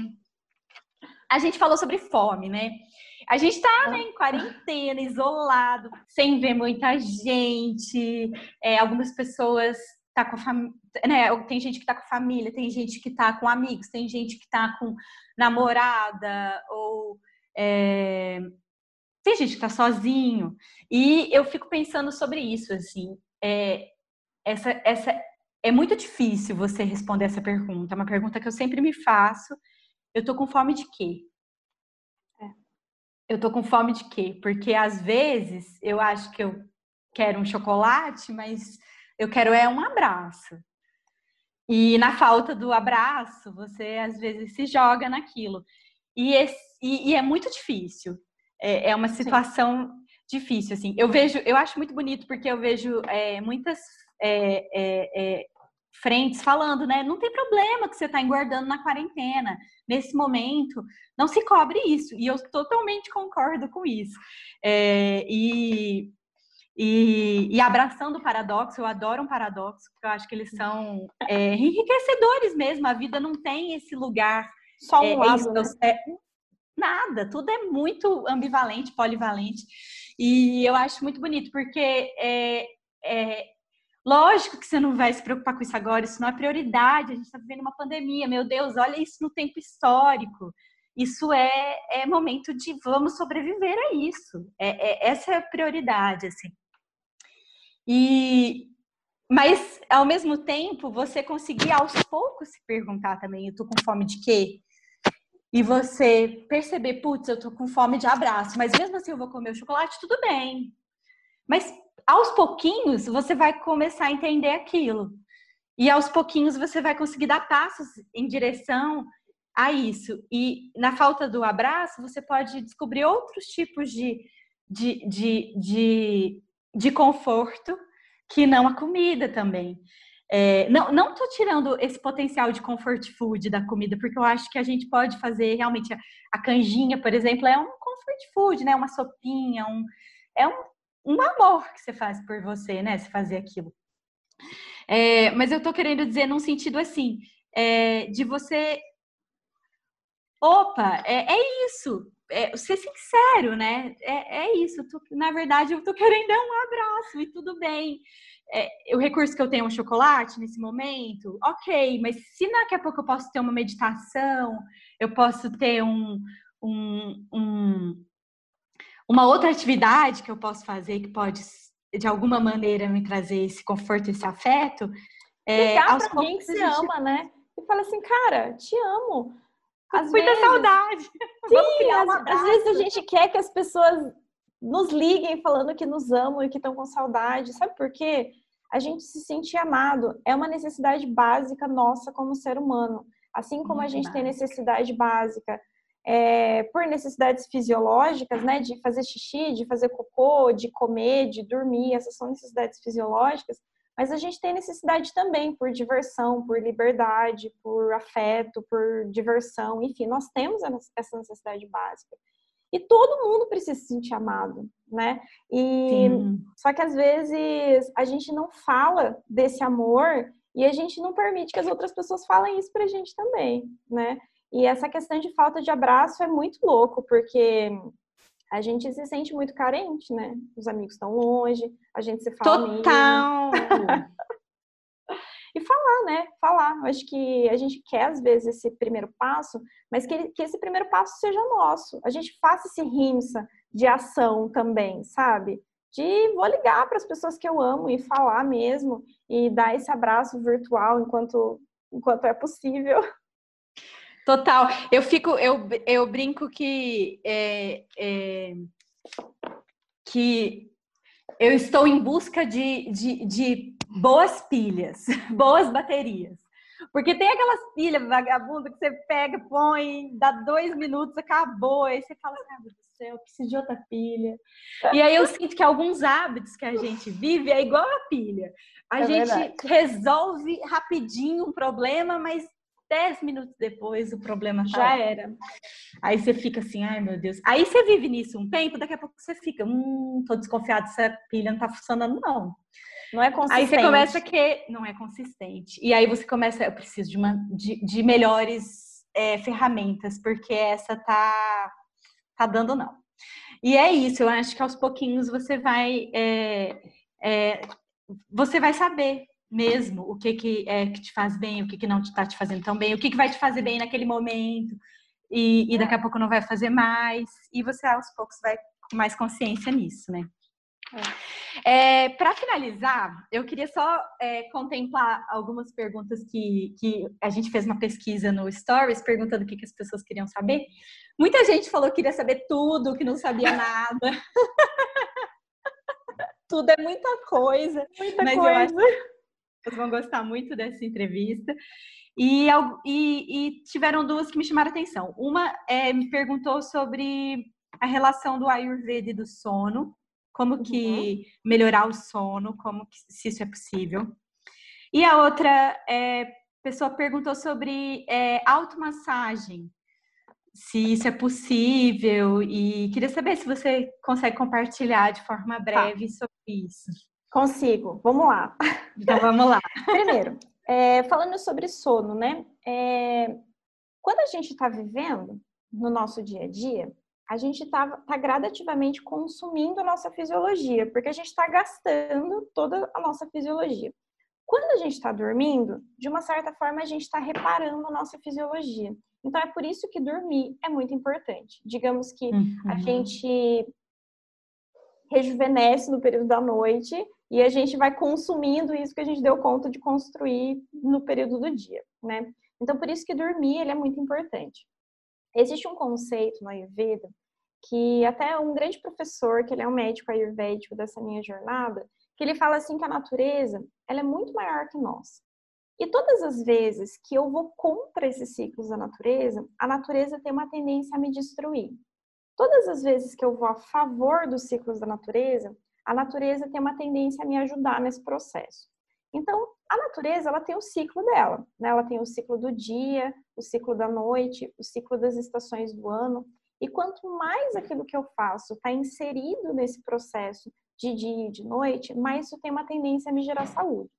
A gente falou sobre fome, né? A gente tá né, em quarentena, isolado, sem ver muita gente. É, algumas pessoas tá com família, né? Tem gente que tá com família, tem gente que tá com amigos, tem gente que tá com namorada, ou é... tem gente que tá sozinho. E eu fico pensando sobre isso, assim. É, essa, essa, é muito difícil você responder essa pergunta. É uma pergunta que eu sempre me faço. Eu tô com fome de quê? Eu tô com fome de quê? Porque às vezes eu acho que eu quero um chocolate, mas eu quero é um abraço. E na falta do abraço, você às vezes se joga naquilo. E, esse, e, e é muito difícil. É, é uma situação Sim. difícil, assim. Eu vejo, eu acho muito bonito porque eu vejo é, muitas é, é, é frentes falando, né? Não tem problema que você está engordando na quarentena. Nesse momento, não se cobre isso. E eu totalmente concordo com isso. É, e, e, e, abraçando o paradoxo, eu adoro um paradoxo, porque eu acho que eles são é, enriquecedores mesmo. A vida não tem esse lugar. Só um é, lado, né? É, nada, tudo é muito ambivalente, polivalente. E eu acho muito bonito, porque é, é, Lógico que você não vai se preocupar com isso agora, isso não é prioridade. A gente está vivendo uma pandemia, meu Deus, olha isso no tempo histórico. isso é, é momento de vamos sobreviver a isso. É, é, essa é a prioridade, assim. E, mas, ao mesmo tempo, você conseguir aos poucos se perguntar também, eu tô com fome de quê? E você perceber, putz, eu tô com fome de abraço, mas mesmo assim eu vou comer o chocolate, tudo bem. Mas aos pouquinhos você vai começar a entender aquilo. E aos pouquinhos você vai conseguir dar passos em direção a isso. E na falta do abraço, você pode descobrir outros tipos de, de, de, de, de conforto que não a comida também. É, não, não tô tirando esse potencial de comfort food da comida, porque eu acho que a gente pode fazer realmente a, a canjinha, por exemplo, é um comfort food, né? Uma sopinha, um, é um, um amor que você faz por você, né? Se fazer aquilo. É, mas eu tô querendo dizer num sentido assim, é, de você. Opa, é, é isso é, ser sincero, né? É, é isso. Tô, na verdade, eu tô querendo dar um abraço e tudo bem. É, o recurso que eu tenho é um chocolate nesse momento, ok, mas se daqui a pouco eu posso ter uma meditação, eu posso ter um, um, um, uma outra atividade que eu posso fazer que pode, de alguma maneira, me trazer esse conforto, esse afeto. É, Ligar pra alguém que se gente... ama, né? E fala assim, cara, te amo às muita vezes, saudade. Sim, às, um às, vezes a gente quer que as pessoas nos liguem falando que nos amam e que estão com saudade. Sabe por quê? A gente se sentir amado é uma necessidade básica nossa como ser humano. Assim como a gente tem necessidade básica é, por necessidades fisiológicas, né, de fazer xixi, de fazer cocô, de comer, de dormir, essas são necessidades fisiológicas. Mas a gente tem necessidade também por diversão, por liberdade, por afeto, por diversão, enfim, nós temos essa necessidade básica. E todo mundo precisa se sentir amado, né? E Sim. só que às vezes a gente não fala desse amor e a gente não permite que as outras pessoas falem isso pra gente também, né? E essa questão de falta de abraço é muito louco, porque a gente se sente muito carente, né? Os amigos estão longe, a gente se fala. Total! e falar, né? Falar. Eu acho que a gente quer, às vezes, esse primeiro passo, mas que, que esse primeiro passo seja nosso. A gente faça esse rimsa de ação também, sabe? De vou ligar para as pessoas que eu amo e falar mesmo, e dar esse abraço virtual enquanto, enquanto é possível. Total. Eu fico, eu, eu brinco que é, é, que eu estou em busca de, de, de boas pilhas, boas baterias. Porque tem aquelas pilhas vagabunda que você pega, põe, dá dois minutos, acabou. Aí você fala, ah, meu Deus do céu, eu preciso de outra pilha. E aí eu sinto que alguns hábitos que a gente vive é igual a pilha. A é gente verdade. resolve rapidinho um problema, mas dez minutos depois o problema tá já era. Aí você fica assim, ai meu Deus. Aí você vive nisso um tempo, daqui a pouco você fica, hum, tô desconfiado se a pilha não tá funcionando, não. Não é consistente. Aí você começa que não é consistente. E aí você começa, eu preciso de, uma, de, de melhores é, ferramentas, porque essa tá, tá dando não. E é isso, eu acho que aos pouquinhos você vai. É, é, você vai saber mesmo o que, que é que te faz bem, o que, que não está te fazendo tão bem, o que, que vai te fazer bem naquele momento, e, e daqui a pouco não vai fazer mais, e você aos poucos vai com mais consciência nisso, né? É, Para finalizar, eu queria só é, contemplar algumas perguntas que, que a gente fez uma pesquisa no Stories, perguntando o que, que as pessoas queriam saber. Muita gente falou que queria saber tudo, que não sabia nada. tudo é muita coisa. Muita mas coisa. eu acho vocês vão gostar muito dessa entrevista. E, e, e tiveram duas que me chamaram a atenção. Uma é, me perguntou sobre a relação do Ayurveda e do sono, como que uhum. melhorar o sono, como que, se isso é possível. E a outra é, pessoa perguntou sobre é, automassagem, se isso é possível, e queria saber se você consegue compartilhar de forma tá. breve tá. sobre isso. Consigo, vamos lá. Então vamos lá. Primeiro, é, falando sobre sono, né? É, quando a gente está vivendo no nosso dia a dia, a gente está tá gradativamente consumindo a nossa fisiologia, porque a gente está gastando toda a nossa fisiologia. Quando a gente está dormindo, de uma certa forma a gente está reparando a nossa fisiologia. Então é por isso que dormir é muito importante. Digamos que uhum. a gente rejuvenesce no período da noite e a gente vai consumindo isso que a gente deu conta de construir no período do dia, né? Então por isso que dormir ele é muito importante. Existe um conceito no Ayurveda que até um grande professor, que ele é um médico ayurvédico dessa minha jornada, que ele fala assim que a natureza, ela é muito maior que nós. E todas as vezes que eu vou contra esses ciclos da natureza, a natureza tem uma tendência a me destruir. Todas as vezes que eu vou a favor dos ciclos da natureza, a natureza tem uma tendência a me ajudar nesse processo. Então, a natureza, ela tem o ciclo dela, né? Ela tem o ciclo do dia, o ciclo da noite, o ciclo das estações do ano. E quanto mais aquilo que eu faço está inserido nesse processo de dia e de noite, mais isso tem uma tendência a me gerar saúde.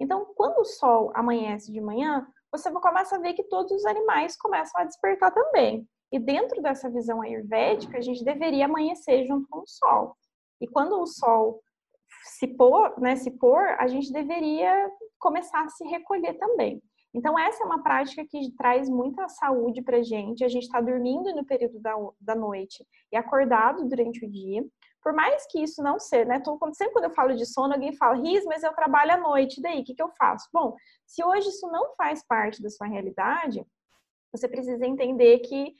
Então, quando o sol amanhece de manhã, você começa a ver que todos os animais começam a despertar também. E dentro dessa visão ayurvédica, a gente deveria amanhecer junto com o sol. E quando o sol se pôr, né, se pôr, a gente deveria começar a se recolher também. Então, essa é uma prática que traz muita saúde para gente. A gente está dormindo no período da, da noite e acordado durante o dia por mais que isso não seja, né? sempre quando eu falo de sono, alguém fala, Riz, mas eu trabalho à noite, daí, o que, que eu faço? Bom, se hoje isso não faz parte da sua realidade, você precisa entender que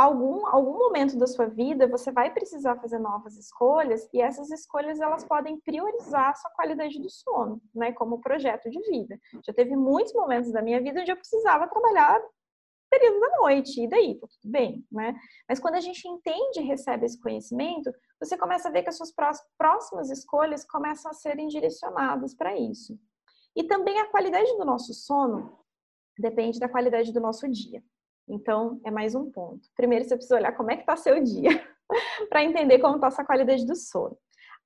algum, algum momento da sua vida você vai precisar fazer novas escolhas e essas escolhas elas podem priorizar a sua qualidade do sono, né? Como projeto de vida. Já teve muitos momentos da minha vida onde eu precisava trabalhar período da noite, e daí? Tá tudo bem, né? Mas quando a gente entende e recebe esse conhecimento, você começa a ver que as suas próximas escolhas começam a serem direcionadas para isso. E também a qualidade do nosso sono depende da qualidade do nosso dia. Então, é mais um ponto. Primeiro, você precisa olhar como é que está seu dia, para entender como está a sua qualidade do sono.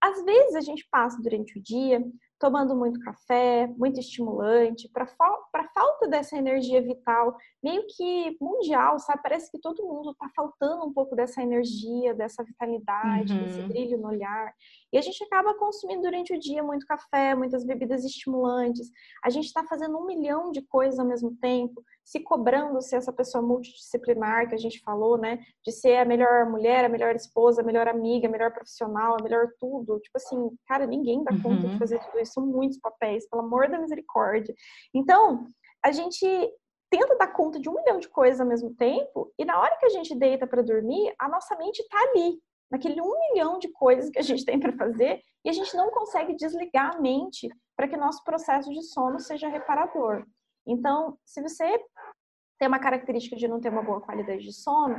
Às vezes, a gente passa durante o dia tomando muito café, muito estimulante, para fa falta dessa energia vital, meio que mundial, sabe? Parece que todo mundo está faltando um pouco dessa energia, dessa vitalidade, uhum. desse brilho no olhar. E a gente acaba consumindo durante o dia muito café, muitas bebidas estimulantes. A gente está fazendo um milhão de coisas ao mesmo tempo se cobrando ser essa pessoa multidisciplinar que a gente falou, né? De ser a melhor mulher, a melhor esposa, a melhor amiga, a melhor profissional, a melhor tudo. Tipo assim, cara, ninguém dá conta uhum. de fazer tudo isso. São muitos papéis, pelo amor da misericórdia. Então, a gente tenta dar conta de um milhão de coisas ao mesmo tempo e na hora que a gente deita para dormir, a nossa mente está ali, naquele um milhão de coisas que a gente tem para fazer e a gente não consegue desligar a mente para que nosso processo de sono seja reparador. Então, se você tem uma característica de não ter uma boa qualidade de sono,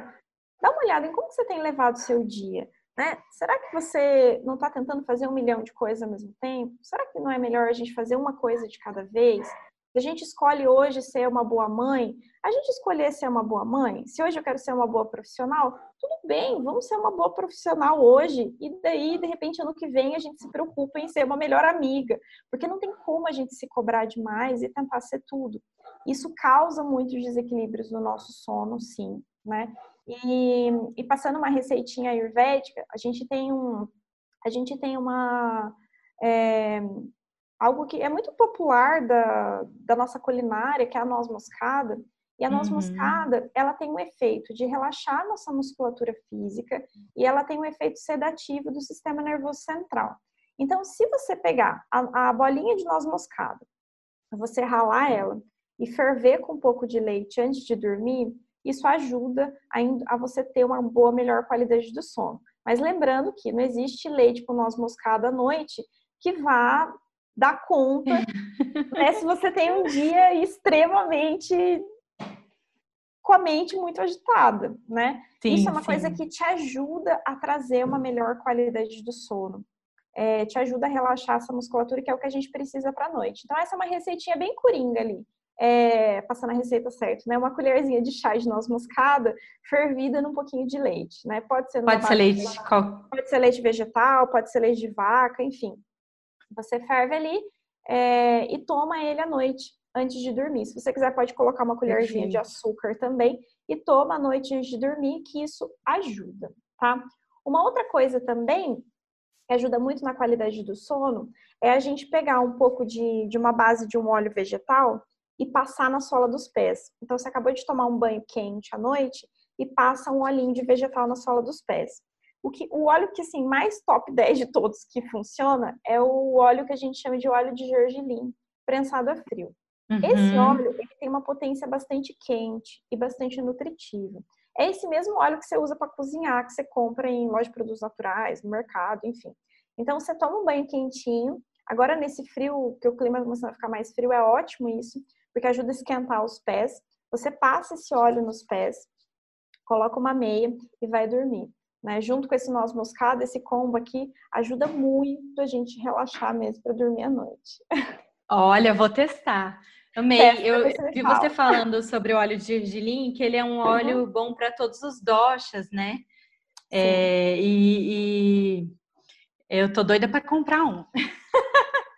dá uma olhada em como você tem levado o seu dia. Né? Será que você não está tentando fazer um milhão de coisas ao mesmo tempo? Será que não é melhor a gente fazer uma coisa de cada vez? A gente escolhe hoje ser uma boa mãe, a gente escolher ser uma boa mãe. Se hoje eu quero ser uma boa profissional, tudo bem, vamos ser uma boa profissional hoje. E daí, de repente, ano que vem, a gente se preocupa em ser uma melhor amiga. Porque não tem como a gente se cobrar demais e tentar ser tudo. Isso causa muitos desequilíbrios no nosso sono, sim, né? E, e passando uma receitinha ayurvédica, a gente tem um, a gente tem uma é, algo que é muito popular da, da nossa culinária, que é a noz moscada. E a noz uhum. moscada, ela tem um efeito de relaxar a nossa musculatura física e ela tem um efeito sedativo do sistema nervoso central. Então, se você pegar a, a bolinha de noz moscada, você ralar ela e ferver com um pouco de leite antes de dormir, isso ajuda a, a você ter uma boa, melhor qualidade do sono. Mas lembrando que não existe leite com noz moscada à noite que vá dar conta, né, se você tem um dia extremamente com a mente muito agitada, né? Sim, Isso é uma sim. coisa que te ajuda a trazer uma melhor qualidade do sono. É, te ajuda a relaxar essa musculatura, que é o que a gente precisa para a noite. Então, essa é uma receitinha bem coringa ali. É, passando a receita certa, né? Uma colherzinha de chá de noz moscada fervida num pouquinho de leite, né? Pode ser pode ser leite, pode ser leite vegetal, pode ser leite de vaca, enfim. Você ferve ali é, e toma ele à noite antes de dormir. Se você quiser, pode colocar uma colherzinha de açúcar também e toma à noite antes de dormir, que isso ajuda, tá? Uma outra coisa também que ajuda muito na qualidade do sono, é a gente pegar um pouco de, de uma base de um óleo vegetal e passar na sola dos pés. Então, você acabou de tomar um banho quente à noite e passa um olhinho de vegetal na sola dos pés. O, que, o óleo que, assim, mais top 10 de todos que funciona é o óleo que a gente chama de óleo de gergelim, prensado a frio. Uhum. Esse óleo ele tem uma potência bastante quente e bastante nutritiva. É esse mesmo óleo que você usa para cozinhar, que você compra em loja de produtos naturais, no mercado, enfim. Então você toma um banho quentinho. Agora nesse frio, que o clima começa a ficar mais frio, é ótimo isso, porque ajuda a esquentar os pés. Você passa esse óleo nos pés, coloca uma meia e vai dormir. Né? Junto com esse noz moscado, esse combo aqui ajuda muito a gente relaxar mesmo para dormir à noite. Olha, vou testar. Amei. eu vi fala. você falando sobre o óleo de gergelim, que ele é um óleo uhum. bom para todos os doshas, né? É, e, e, eu tô doida para comprar um.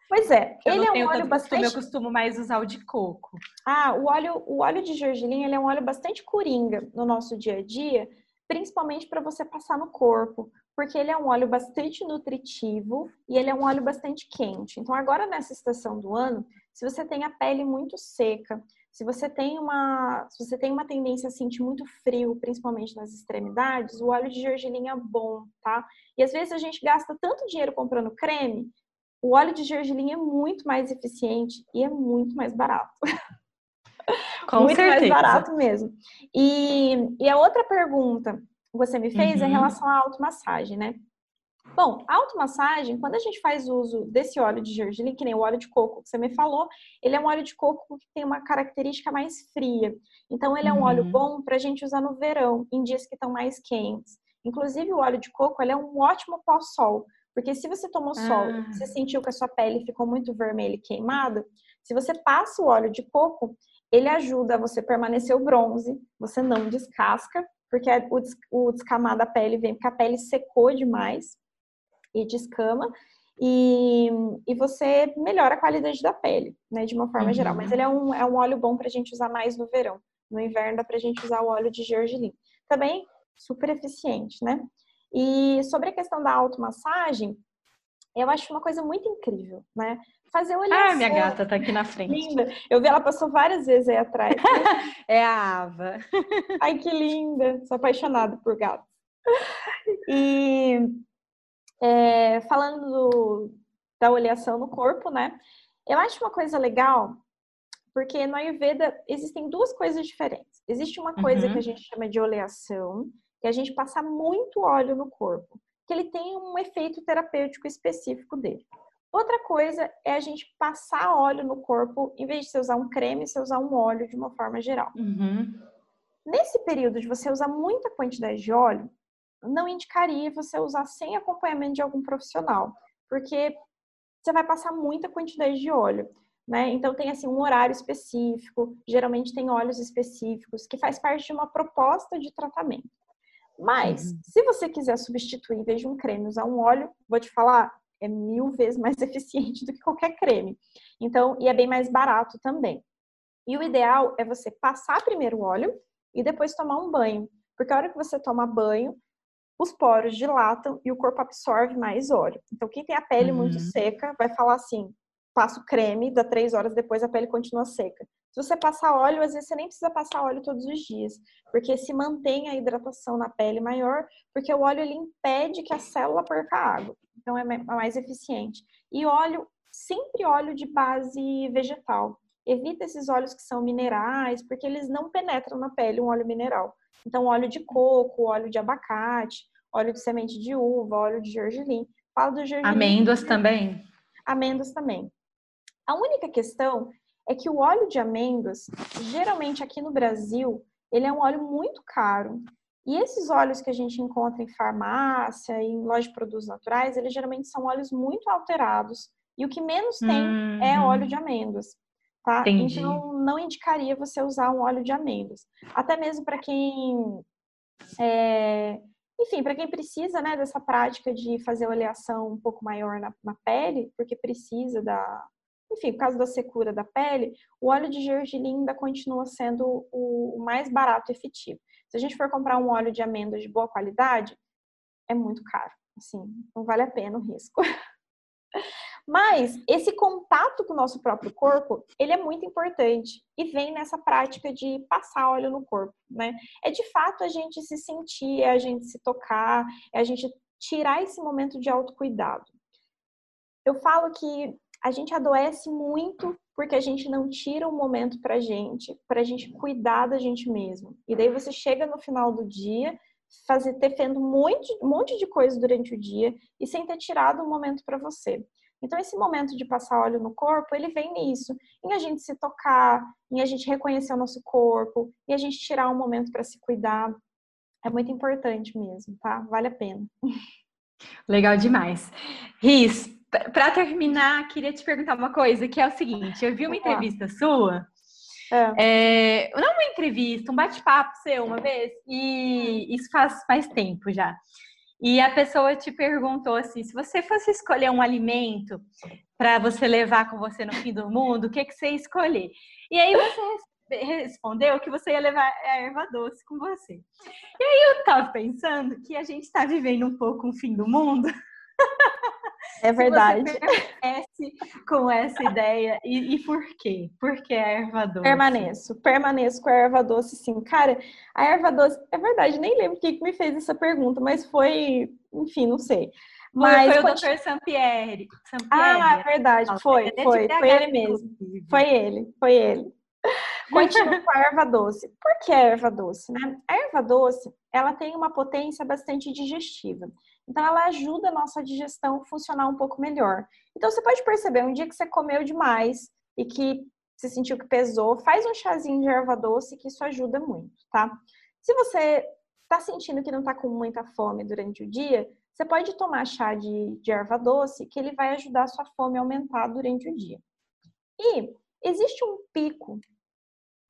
Pois é, eu ele é um óleo bastante. eu costumo mais usar o de coco. Ah, o óleo, o óleo de gergelim ele é um óleo bastante coringa no nosso dia a dia, principalmente para você passar no corpo, porque ele é um óleo bastante nutritivo e ele é um óleo bastante quente. Então, agora nessa estação do ano, se você tem a pele muito seca, se você tem uma, se você tem uma tendência a sentir muito frio, principalmente nas extremidades, o óleo de gergelim é bom, tá? E às vezes a gente gasta tanto dinheiro comprando creme, o óleo de gergelim é muito mais eficiente e é muito mais barato. Com muito certeza. mais barato mesmo. E, e a outra pergunta que você me fez uhum. é em uhum. relação à automassagem, né? Bom, a automassagem, quando a gente faz uso desse óleo de gergelim, que nem o óleo de coco que você me falou, ele é um óleo de coco que tem uma característica mais fria. Então, ele é um uhum. óleo bom para a gente usar no verão, em dias que estão mais quentes. Inclusive, o óleo de coco ele é um ótimo pós-sol, porque se você tomou sol, ah. você sentiu que a sua pele ficou muito vermelha e queimada, se você passa o óleo de coco, ele ajuda você permanecer o bronze, você não descasca, porque o descamar da pele vem porque a pele secou demais e descama, e, e você melhora a qualidade da pele, né, de uma forma uhum. geral. Mas ele é um, é um óleo bom para a gente usar mais no verão. No inverno dá para a gente usar o óleo de gergelim. Também super eficiente, né? E sobre a questão da automassagem, eu acho uma coisa muito incrível, né? Fazer olhar. Ah, minha gata tá aqui na frente. Linda. Eu vi ela passou várias vezes aí atrás. é a Ava. Ai, que linda. Sou apaixonada por gatos. E é, falando do, da oleação no corpo, né? Eu acho uma coisa legal, porque no Ayurveda existem duas coisas diferentes. Existe uma coisa uhum. que a gente chama de oleação, que a gente passa muito óleo no corpo, que ele tem um efeito terapêutico específico dele. Outra coisa é a gente passar óleo no corpo, em vez de você usar um creme, você usar um óleo de uma forma geral. Uhum. Nesse período de você usar muita quantidade de óleo, não indicaria você usar sem acompanhamento de algum profissional, porque você vai passar muita quantidade de óleo. Né? Então tem assim um horário específico, geralmente tem óleos específicos, que faz parte de uma proposta de tratamento. Mas, uhum. se você quiser substituir, em vez de um creme, usar um óleo, vou te falar, é mil vezes mais eficiente do que qualquer creme. Então, e é bem mais barato também. E o ideal é você passar primeiro o óleo e depois tomar um banho. Porque a hora que você toma banho, os poros dilatam e o corpo absorve mais óleo. Então, quem tem a pele uhum. muito seca vai falar assim: passa o creme, dá três horas depois a pele continua seca. Se você passar óleo, às vezes você nem precisa passar óleo todos os dias, porque se mantém a hidratação na pele maior, porque o óleo ele impede que a célula perca água. Então é, é mais eficiente. E óleo, sempre óleo de base vegetal. Evita esses óleos que são minerais, porque eles não penetram na pele um óleo mineral. Então, óleo de coco, óleo de abacate, óleo de semente de uva, óleo de gergelim. Falo do gergelim. Amêndoas também. Amêndoas também. A única questão é que o óleo de amêndoas, geralmente aqui no Brasil, ele é um óleo muito caro. E esses óleos que a gente encontra em farmácia, em loja de produtos naturais, eles geralmente são óleos muito alterados. E o que menos tem uhum. é óleo de amêndoas. Tá? Entendi. Então, não indicaria você usar um óleo de amêndoas. Até mesmo para quem. É... Enfim, para quem precisa né, dessa prática de fazer oleação um pouco maior na, na pele, porque precisa da, enfim, por causa da secura da pele, o óleo de gergelim ainda continua sendo o mais barato e efetivo. Se a gente for comprar um óleo de amêndoas de boa qualidade, é muito caro. Assim, não vale a pena o risco. Mas esse contato com o nosso próprio corpo, ele é muito importante e vem nessa prática de passar óleo no corpo, né? É de fato a gente se sentir, é a gente se tocar, é a gente tirar esse momento de autocuidado. Eu falo que a gente adoece muito porque a gente não tira um momento pra gente, pra gente cuidar da gente mesmo. E daí você chega no final do dia, fazer ter feito um monte, um monte de coisa durante o dia e sem ter tirado um momento para você. Então, esse momento de passar óleo no corpo, ele vem nisso, em a gente se tocar, em a gente reconhecer o nosso corpo, em a gente tirar um momento para se cuidar. É muito importante mesmo, tá? Vale a pena. Legal demais. Riz, para terminar, queria te perguntar uma coisa, que é o seguinte: eu vi uma entrevista sua, é. É, não uma entrevista, um bate-papo seu uma vez, e isso faz mais tempo já. E a pessoa te perguntou assim: se você fosse escolher um alimento para você levar com você no fim do mundo, o que, que você ia escolher? E aí você respondeu que você ia levar a erva doce com você. E aí eu estava pensando que a gente está vivendo um pouco um fim do mundo. É verdade. permanece com essa ideia e, e, por quê? Por que a erva doce? Permaneço, permaneço com a erva doce, sim. Cara, a erva doce, é verdade, nem lembro quem que me fez essa pergunta, mas foi, enfim, não sei. Mas foi, foi o Dr. Sampierre. Ah, é verdade, foi, foi, foi ele mesmo. Foi ele, foi ele. Continua com a erva doce. Por que a erva doce? Né? A erva doce, ela tem uma potência bastante digestiva. Então, ela ajuda a nossa digestão a funcionar um pouco melhor. Então, você pode perceber, um dia que você comeu demais e que você sentiu que pesou, faz um chazinho de erva doce, que isso ajuda muito, tá? Se você está sentindo que não está com muita fome durante o dia, você pode tomar chá de, de erva doce, que ele vai ajudar a sua fome a aumentar durante o dia. E existe um pico,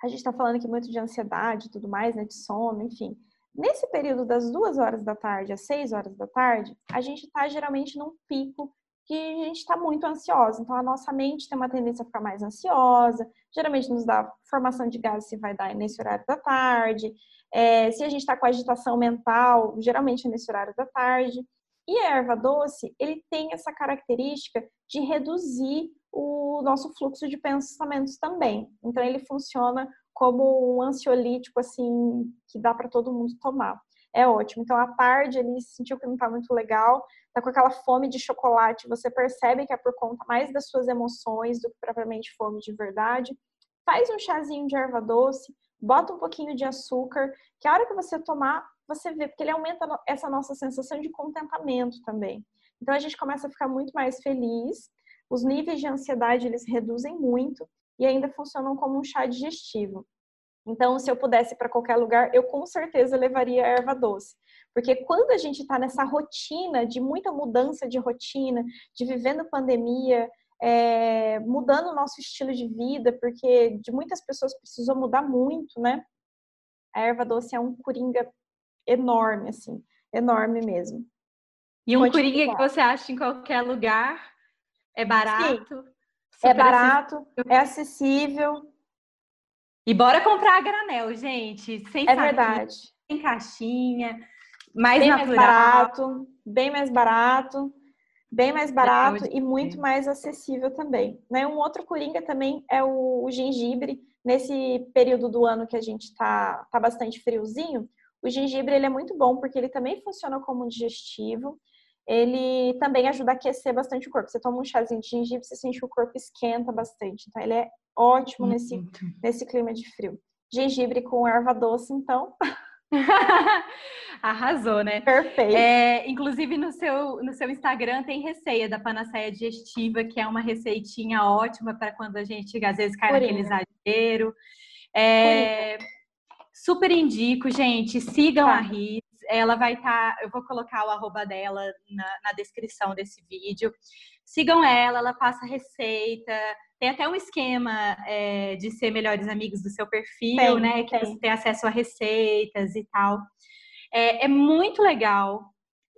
a gente está falando aqui muito de ansiedade e tudo mais, né, de sono, enfim. Nesse período das duas horas da tarde às seis horas da tarde, a gente está geralmente num pico que a gente está muito ansiosa. Então, a nossa mente tem uma tendência a ficar mais ansiosa. Geralmente nos dá formação de gases se vai dar nesse horário da tarde. É, se a gente está com agitação mental, geralmente é nesse horário da tarde. E a erva doce, ele tem essa característica de reduzir o nosso fluxo de pensamentos também. Então, ele funciona como um ansiolítico, assim, que dá para todo mundo tomar. É ótimo. Então, à tarde, ele sentiu que não está muito legal, tá com aquela fome de chocolate, você percebe que é por conta mais das suas emoções do que propriamente fome de verdade. Faz um chazinho de erva doce, bota um pouquinho de açúcar, que a hora que você tomar, você vê, porque ele aumenta essa nossa sensação de contentamento também. Então, a gente começa a ficar muito mais feliz, os níveis de ansiedade, eles reduzem muito, e ainda funcionam como um chá digestivo. Então, se eu pudesse ir para qualquer lugar, eu com certeza levaria a erva doce. Porque quando a gente está nessa rotina de muita mudança de rotina, de vivendo pandemia, é, mudando o nosso estilo de vida, porque de muitas pessoas precisou mudar muito, né? A erva doce é um coringa enorme, assim, enorme mesmo. E um Pode coringa que você acha em qualquer lugar, é barato. Sim é barato, acessível. é acessível. E bora comprar a granel, gente. Sem é verdade. Sem caixinha, mais bem natural. mais barato, bem mais barato, bem mais barato e muito mais acessível também. Né? Um outro coringa também é o, o gengibre. Nesse período do ano que a gente tá, tá bastante friozinho, o gengibre ele é muito bom porque ele também funciona como um digestivo ele também ajuda a aquecer bastante o corpo. Você toma um chazinho de gengibre, você sente que o corpo esquenta bastante. Então, ele é ótimo nesse, nesse clima de frio. Gengibre com erva doce, então. Arrasou, né? Perfeito. É, inclusive no seu, no seu Instagram tem receita da panaceia digestiva, que é uma receitinha ótima para quando a gente às vezes cai Purinha. naquele exagero. É, super indico, gente. Sigam tá. a Rita ela vai estar, tá, eu vou colocar o arroba dela na, na, descrição desse vídeo. Sigam ela, ela passa receita, tem até um esquema é, de ser melhores amigos do seu perfil, tem, né? Que tem. você tem acesso a receitas e tal. É, é muito legal.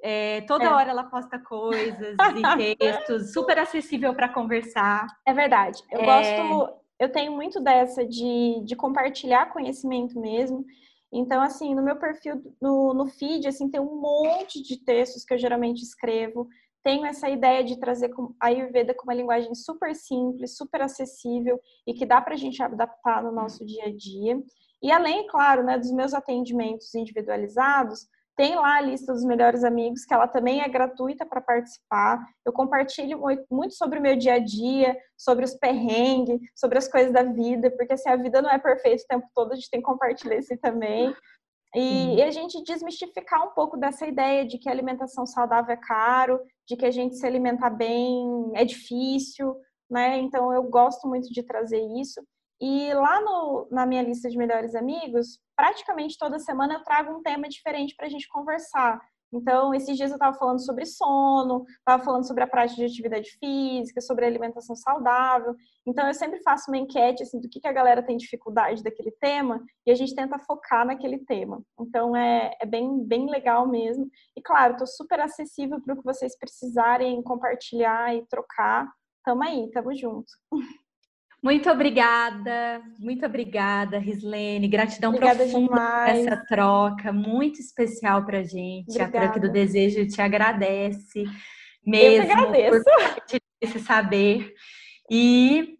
É, toda é. hora ela posta coisas e textos, super acessível para conversar. É verdade. Eu é. gosto, eu tenho muito dessa de, de compartilhar conhecimento mesmo. Então, assim, no meu perfil, no, no feed, assim, tem um monte de textos que eu geralmente escrevo. Tenho essa ideia de trazer a Ayurveda com uma linguagem super simples, super acessível e que dá para a gente adaptar no nosso dia a dia. E além, claro, né, dos meus atendimentos individualizados, tem lá a lista dos melhores amigos, que ela também é gratuita para participar. Eu compartilho muito sobre o meu dia a dia, sobre os perrengues, sobre as coisas da vida, porque assim, a vida não é perfeita o tempo todo, a gente tem que compartilhar isso também. E, e, a gente desmistificar um pouco dessa ideia de que a alimentação saudável é caro, de que a gente se alimentar bem é difícil, né? Então eu gosto muito de trazer isso. E lá no, na minha lista de melhores amigos, praticamente toda semana eu trago um tema diferente para a gente conversar. Então, esses dias eu estava falando sobre sono, estava falando sobre a prática de atividade física, sobre alimentação saudável. Então, eu sempre faço uma enquete assim, do que, que a galera tem dificuldade daquele tema e a gente tenta focar naquele tema. Então, é, é bem, bem legal mesmo. E, claro, estou super acessível para o que vocês precisarem compartilhar e trocar. Tamo aí, tamo junto. Muito obrigada, muito obrigada, Rislene. Gratidão obrigada profunda por essa troca, muito especial para a gente. Obrigada. A Truque do Desejo te agradece mesmo Eu agradeço. por esse saber. E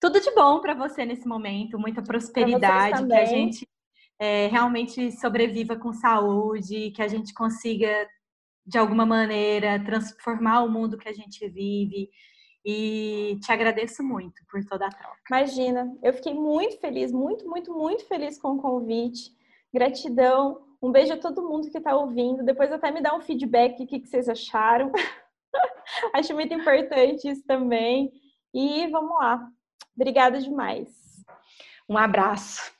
tudo de bom para você nesse momento, muita prosperidade, que a gente é, realmente sobreviva com saúde, que a gente consiga, de alguma maneira, transformar o mundo que a gente vive e te agradeço muito por toda a troca. Imagina, eu fiquei muito feliz, muito, muito, muito feliz com o convite. Gratidão. Um beijo a todo mundo que está ouvindo. Depois até me dá um feedback, o que, que vocês acharam. Acho muito importante isso também. E vamos lá. Obrigada demais. Um abraço.